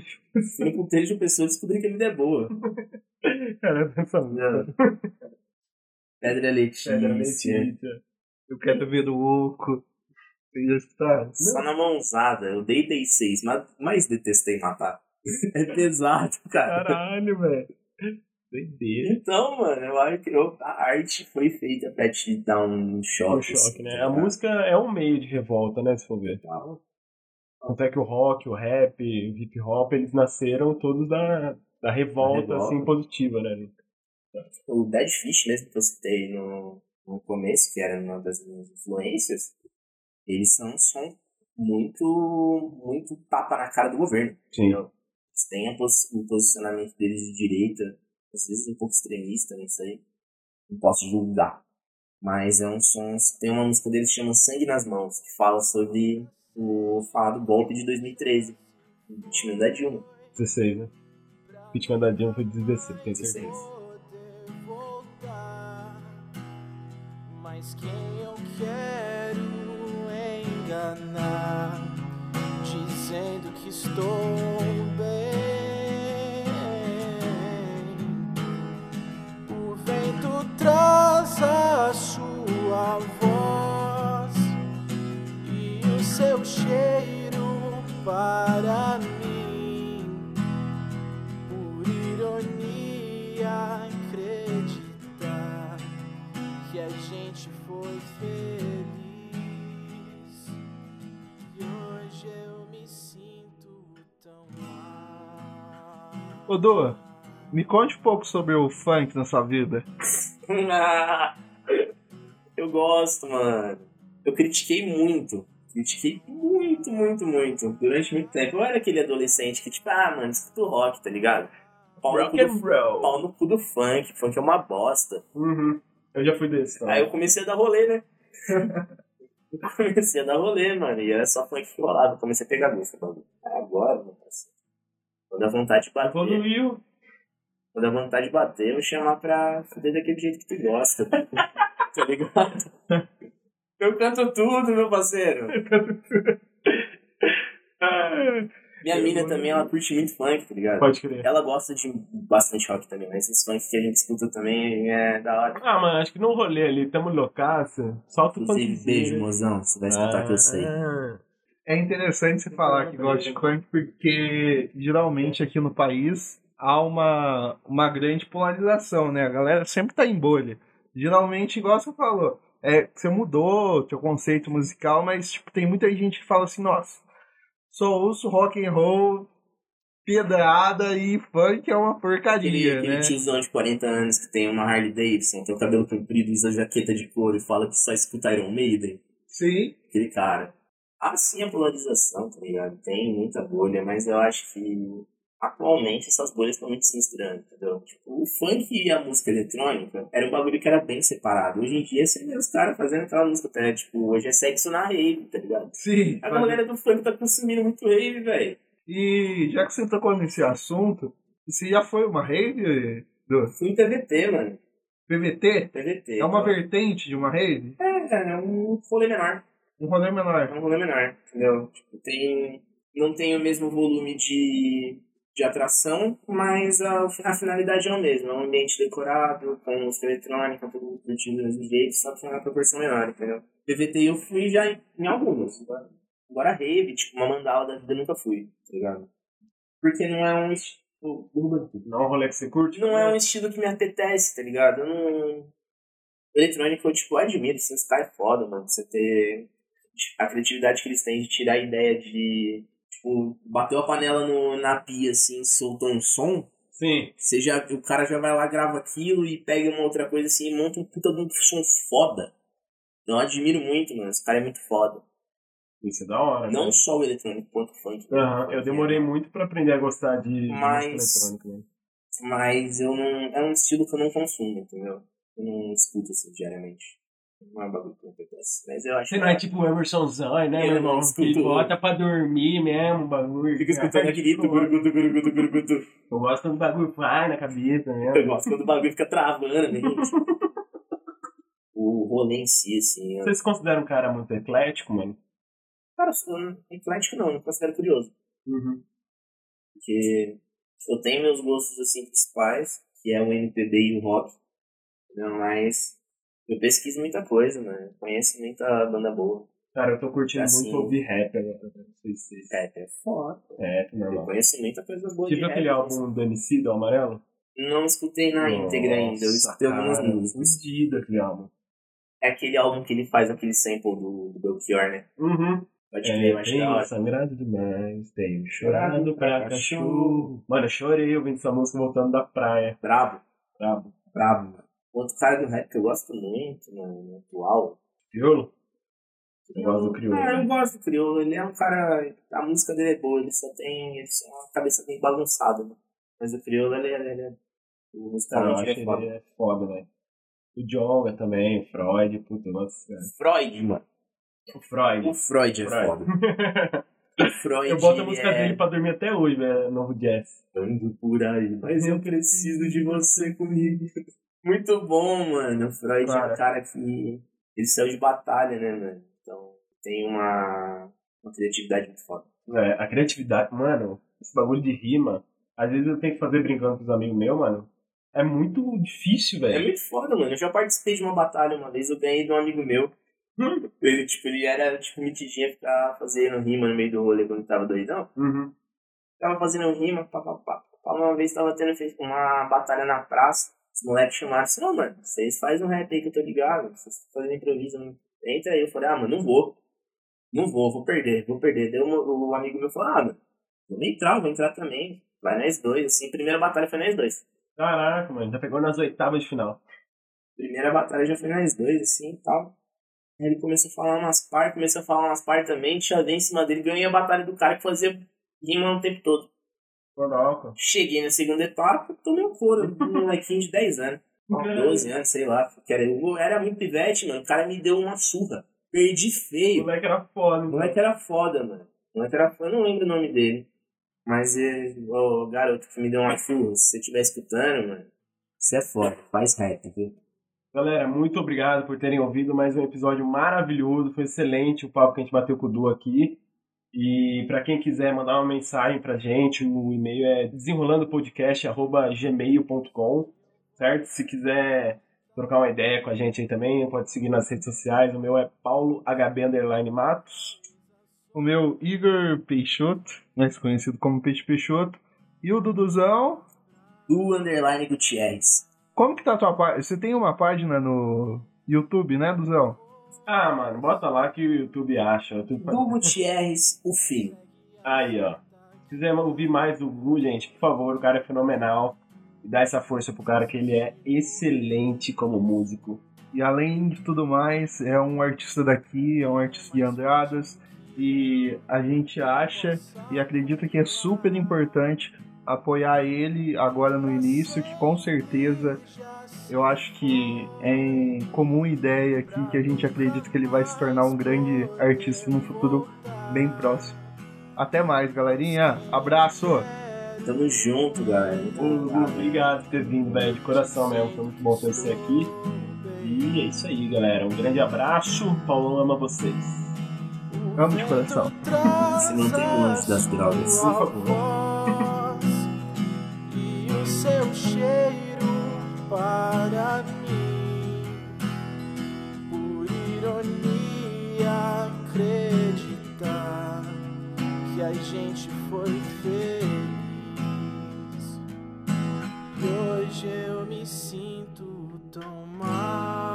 Fui no puteiro de uma pessoa descobrir que a vida é boa. Cara, essa música. Pedra Letícia. Pedra Letícia. Eu quero ver o oco. Só na mãozada. Eu dei seis, mas mais detestei matar. É pesado, cara. Caralho, velho. Doideira. Então, mano, eu acho que eu- a arte foi feita pra te dar um choque. Um choque, assim, né? tá A música é um meio de revolta, né? Se for ver. Tanto é que o rock, o rap, o hip hop, eles nasceram todos da, da revolta, revolta. assim, positiva, né? O Dead Fish mesmo que eu citei no, no começo, que era uma das minhas influências, eles são um som muito, muito tapa na cara do governo. Sim. entendeu? Eles têm o posicionamento deles de direita, às vezes um pouco extremista, não sei. Não posso julgar. Mas é um som. Tem uma música deles que chama Sangue nas Mãos, que fala sobre o falar do golpe de 2013. O impeachment da Dilma. 16, né? Pitman da Dilma foi 16, tenho 16. certeza. poder voltar. Mas quem eu quero enganar, dizendo que estou para mim por ironia acreditar que a gente foi feliz e hoje eu me sinto tão mal. Ô, Dua, me conte um pouco sobre o funk na sua vida. eu gosto, mano. Eu critiquei muito. Critiquei muito, muito, muito. Durante muito tempo. Eu era aquele adolescente que, tipo, ah, mano, escuta rock, tá ligado? Pau no, cu Rock and do, pau no cu do funk. Funk é uma bosta. Uhum. Eu já fui desse, tá? Aí eu comecei a dar rolê, né? eu comecei a dar rolê, mano. E era só funk que rolava. Eu comecei a pegar gosto. Agora, meu parceiro. Quando a vontade de bater. Evoluiu. Quando a vontade de bater, eu vou chamar pra fuder daquele jeito que tu gosta. tá ligado? Eu canto tudo, meu parceiro. Minha Eu mina também, ela curte muito funk, tá ligado? Pode crer. Ela gosta de bastante rock também, mas esse funk que a gente escuta também é da hora. Ah, mano, acho que no rolê ali, tamo loucaça. Solta o Inclusive, funkzinho. beijo, mozão. Você vai escutar que eu sei. Ah, É interessante você falar que gosta de funk porque geralmente aqui no país há uma, uma grande polarização, né? A galera sempre tá em bolha. Geralmente, igual você falou, é, você mudou teu conceito musical, mas tipo, tem muita gente que fala assim, nossa, só ouço rock and roll, pedrada e funk é uma porcaria, aquele né? tiozão de 40 anos que tem uma Harley Davidson, tem o cabelo comprido, usa jaqueta de couro e fala que só escuta Iron Maiden. Sim, aquele cara. Há sim a polarização, tá ligado? Tem muita bolha, mas eu acho que atualmente essas bolhas estão muito se misturando, entendeu? Tipo, o funk e a música eletrônica era um bagulho que era bem separado. Hoje em dia você vê os caras fazendo aquela música até, tipo, hoje é sexo na rave, tá ligado? sim. A galera do funk tá consumindo muito rave, velho. E já que você tocou nesse assunto, você já foi uma rave do Fui PVT, mano. PVT? PVT. É uma mano. vertente de uma rave? É, é um rolê menor. Um rolê menor. É um rolê menor, entendeu? Tipo, tem... Não tem o mesmo volume de, de atração, mas a, a finalidade é o mesmo. É um ambiente decorado, com música eletrônica, todo mundo curtindo do mesmo jeito, só que é uma proporção menor, entendeu? PVT eu fui já em, em algumas. Agora, agora rave, tipo, uma mandala da vida eu nunca fui, tá ligado? Porque não é um estilo... Não é um rolê que você curte? Não é um estilo que me apetece, tá ligado? Eu não... Eletrônica eu, tipo, admiro, assim, os caras é foda, mano. Você ter a criatividade que eles têm de tirar a ideia de, tipo, bateu a panela no, na pia, assim, soltou um som. Sim. Você já, o cara já vai lá, grava aquilo e pega uma outra coisa assim e monta um puta de um som foda. Então eu admiro muito, mano. Esse cara é muito foda. Isso é da hora. Não né? só o eletrônico, quanto o funk. Aham, Eu demorei muito pra aprender a gostar de, Mas- música eletrônica. Né? Mas eu não. É um estilo que eu não consumo, entendeu? Eu não escuto assim diariamente. Não é um bagulho que apetece. Mas eu acho Você não é tipo o Emerson Zói, né, Eu meu irmão? não Que bota pra dormir mesmo, o bagulho. Fica escutando aquele gurugutu. Eu gosto quando o bagulho vai na cabeça mesmo. Eu gosto quando o bagulho fica travando, né, gente? O rolê em si, assim. Você se considera um cara muito eclético, mano? Cara, eclético não, eu considero curioso. Uhum. Porque eu tenho meus gostos, assim, principais, que é o MPB e o rock. Mas eu pesquiso muita coisa, né? Eu conheço muita banda boa. Cara, eu tô curtindo Assim. muito ouvir rap agora. Não sei se Rap é foda. Rap, Eu normal. conheço muita coisa boa viu rap. aquele mas álbum do MC, do Amarelo? Não escutei na íntegra ainda, eu Nossa, escutei algumas cara, músicas. Fudido aquele álbum. É aquele álbum que ele faz aquele sample do, do Belchior, né? Uhum. Pode crer, eu É, tenho sangrado demais, tenho Chorado pra cachorro. Mano, eu chorei ouvindo essa música voltando da praia. Brabo, Brabo. brabo, mano. Outro cara do rap que eu gosto muito no, no atual. Criolo? Eu gosto do Criolo. Ah, eu né? gosto do Criolo. Ele é um cara. A música dele é boa, ele só tem. Ele só a cabeça bem bagunçada, né? Mas o Criolo, ele, ele, ele é. Eu Musicalmente, que é foda. ele é foda, velho. O Jonga também, o Freud, puta, nossa, cara. Freud, mano. O Freud. O Freud é foda. Freud. O Freud. eu boto a música é... dele pra dormir até hoje, velho, novo jazz. Ando por aí, mas eu preciso de você comigo. Muito bom, mano. O Freud é Cara. um cara que. Ele saiu de batalha, né, mano? Então tem uma, uma criatividade muito foda. É, a criatividade, mano, esse bagulho de rima, às vezes eu tenho que fazer brincando com os amigos meus, mano. É muito difícil, É velho. muito foda, mano. Eu já participei de uma batalha uma vez, eu ganhei de um amigo meu. Ele, tipo, ele era, tipo, mitidinha ficar fazendo rima no meio do rolê quando tava doidão. Uhum. Tava fazendo rima, pá, pá, pá. pá. Uma vez tava tendo uma batalha na praça. Os moleques chamaram assim, não, mano, vocês fazem um rap aí que eu tô ligado. Vocês fazem improviso. não- Entra aí. Eu falei, ah, mano, não vou. Não vou, vou perder, vou perder. Daí o, o amigo meu falou, ah, mano, vou entrar, vou entrar também. Vai nós dois, assim. Primeira batalha foi nós dois. Caraca, mano, já pegou nas oitavas de final. Primeira batalha já foi nós dois, assim e tal. Aí ele começou a falar umas partes, começou a falar umas partes também, chavei em cima dele, ganhei a batalha do cara que fazia rima o tempo todo. Caraca. Cheguei na segunda etapa, tomei um couro, um molequinho de 10 anos. 12 anos, sei lá. Que era, eu era muito pivete, mano. O cara me deu uma surra. Perdi O feio. moleque era foda, O então. moleque era foda, mano. O moleque era foda, eu não lembro o nome dele. Mas é, o garoto que me deu uma surra, se você estiver escutando, mano, você é foda. Faz rap, viu? Galera, muito obrigado por terem ouvido mais um episódio maravilhoso. Foi excelente o papo que a gente bateu com o Du aqui. E pra quem quiser mandar uma mensagem pra gente, o e-mail é desenrolandopodcast.gmail.com, certo? Se quiser trocar uma ideia com a gente aí também, pode seguir nas redes sociais. O meu é paulohb underline matos. O meu Igor Peixoto, mais conhecido como Peixe Peixoto. E o Duduzão. Do Underline Gutierrez. Como que tá a tua página? Você tem uma página no YouTube, né, Duzão? Ah, mano, bota lá que o YouTube acha. YouTube- Do Gutierrez, o filho. Aí, ó. Se quiser ouvir mais do Gu, gente, por favor, o cara é fenomenal. E dá essa força pro cara que ele é excelente como músico. E além de tudo mais, é um artista daqui, é um artista de Andradas. E a gente acha e acredita que é super importante apoiar ele agora no início, que com certeza eu acho que é em comum ideia aqui que a gente acredita que ele vai se tornar um grande artista no futuro bem próximo. Até mais, galerinha. Abraço! Tamo junto, galera. Obrigado. obrigado por ter vindo, velho, de coração mesmo. Foi muito bom ter você aqui. E é isso aí, galera. Um grande abraço. Paulo ama vocês. Amo de coração. Se mantém longe das drogas. Por favor. Para mim, por ironia, acreditar que a gente foi feliz. E hoje eu me sinto tão mal.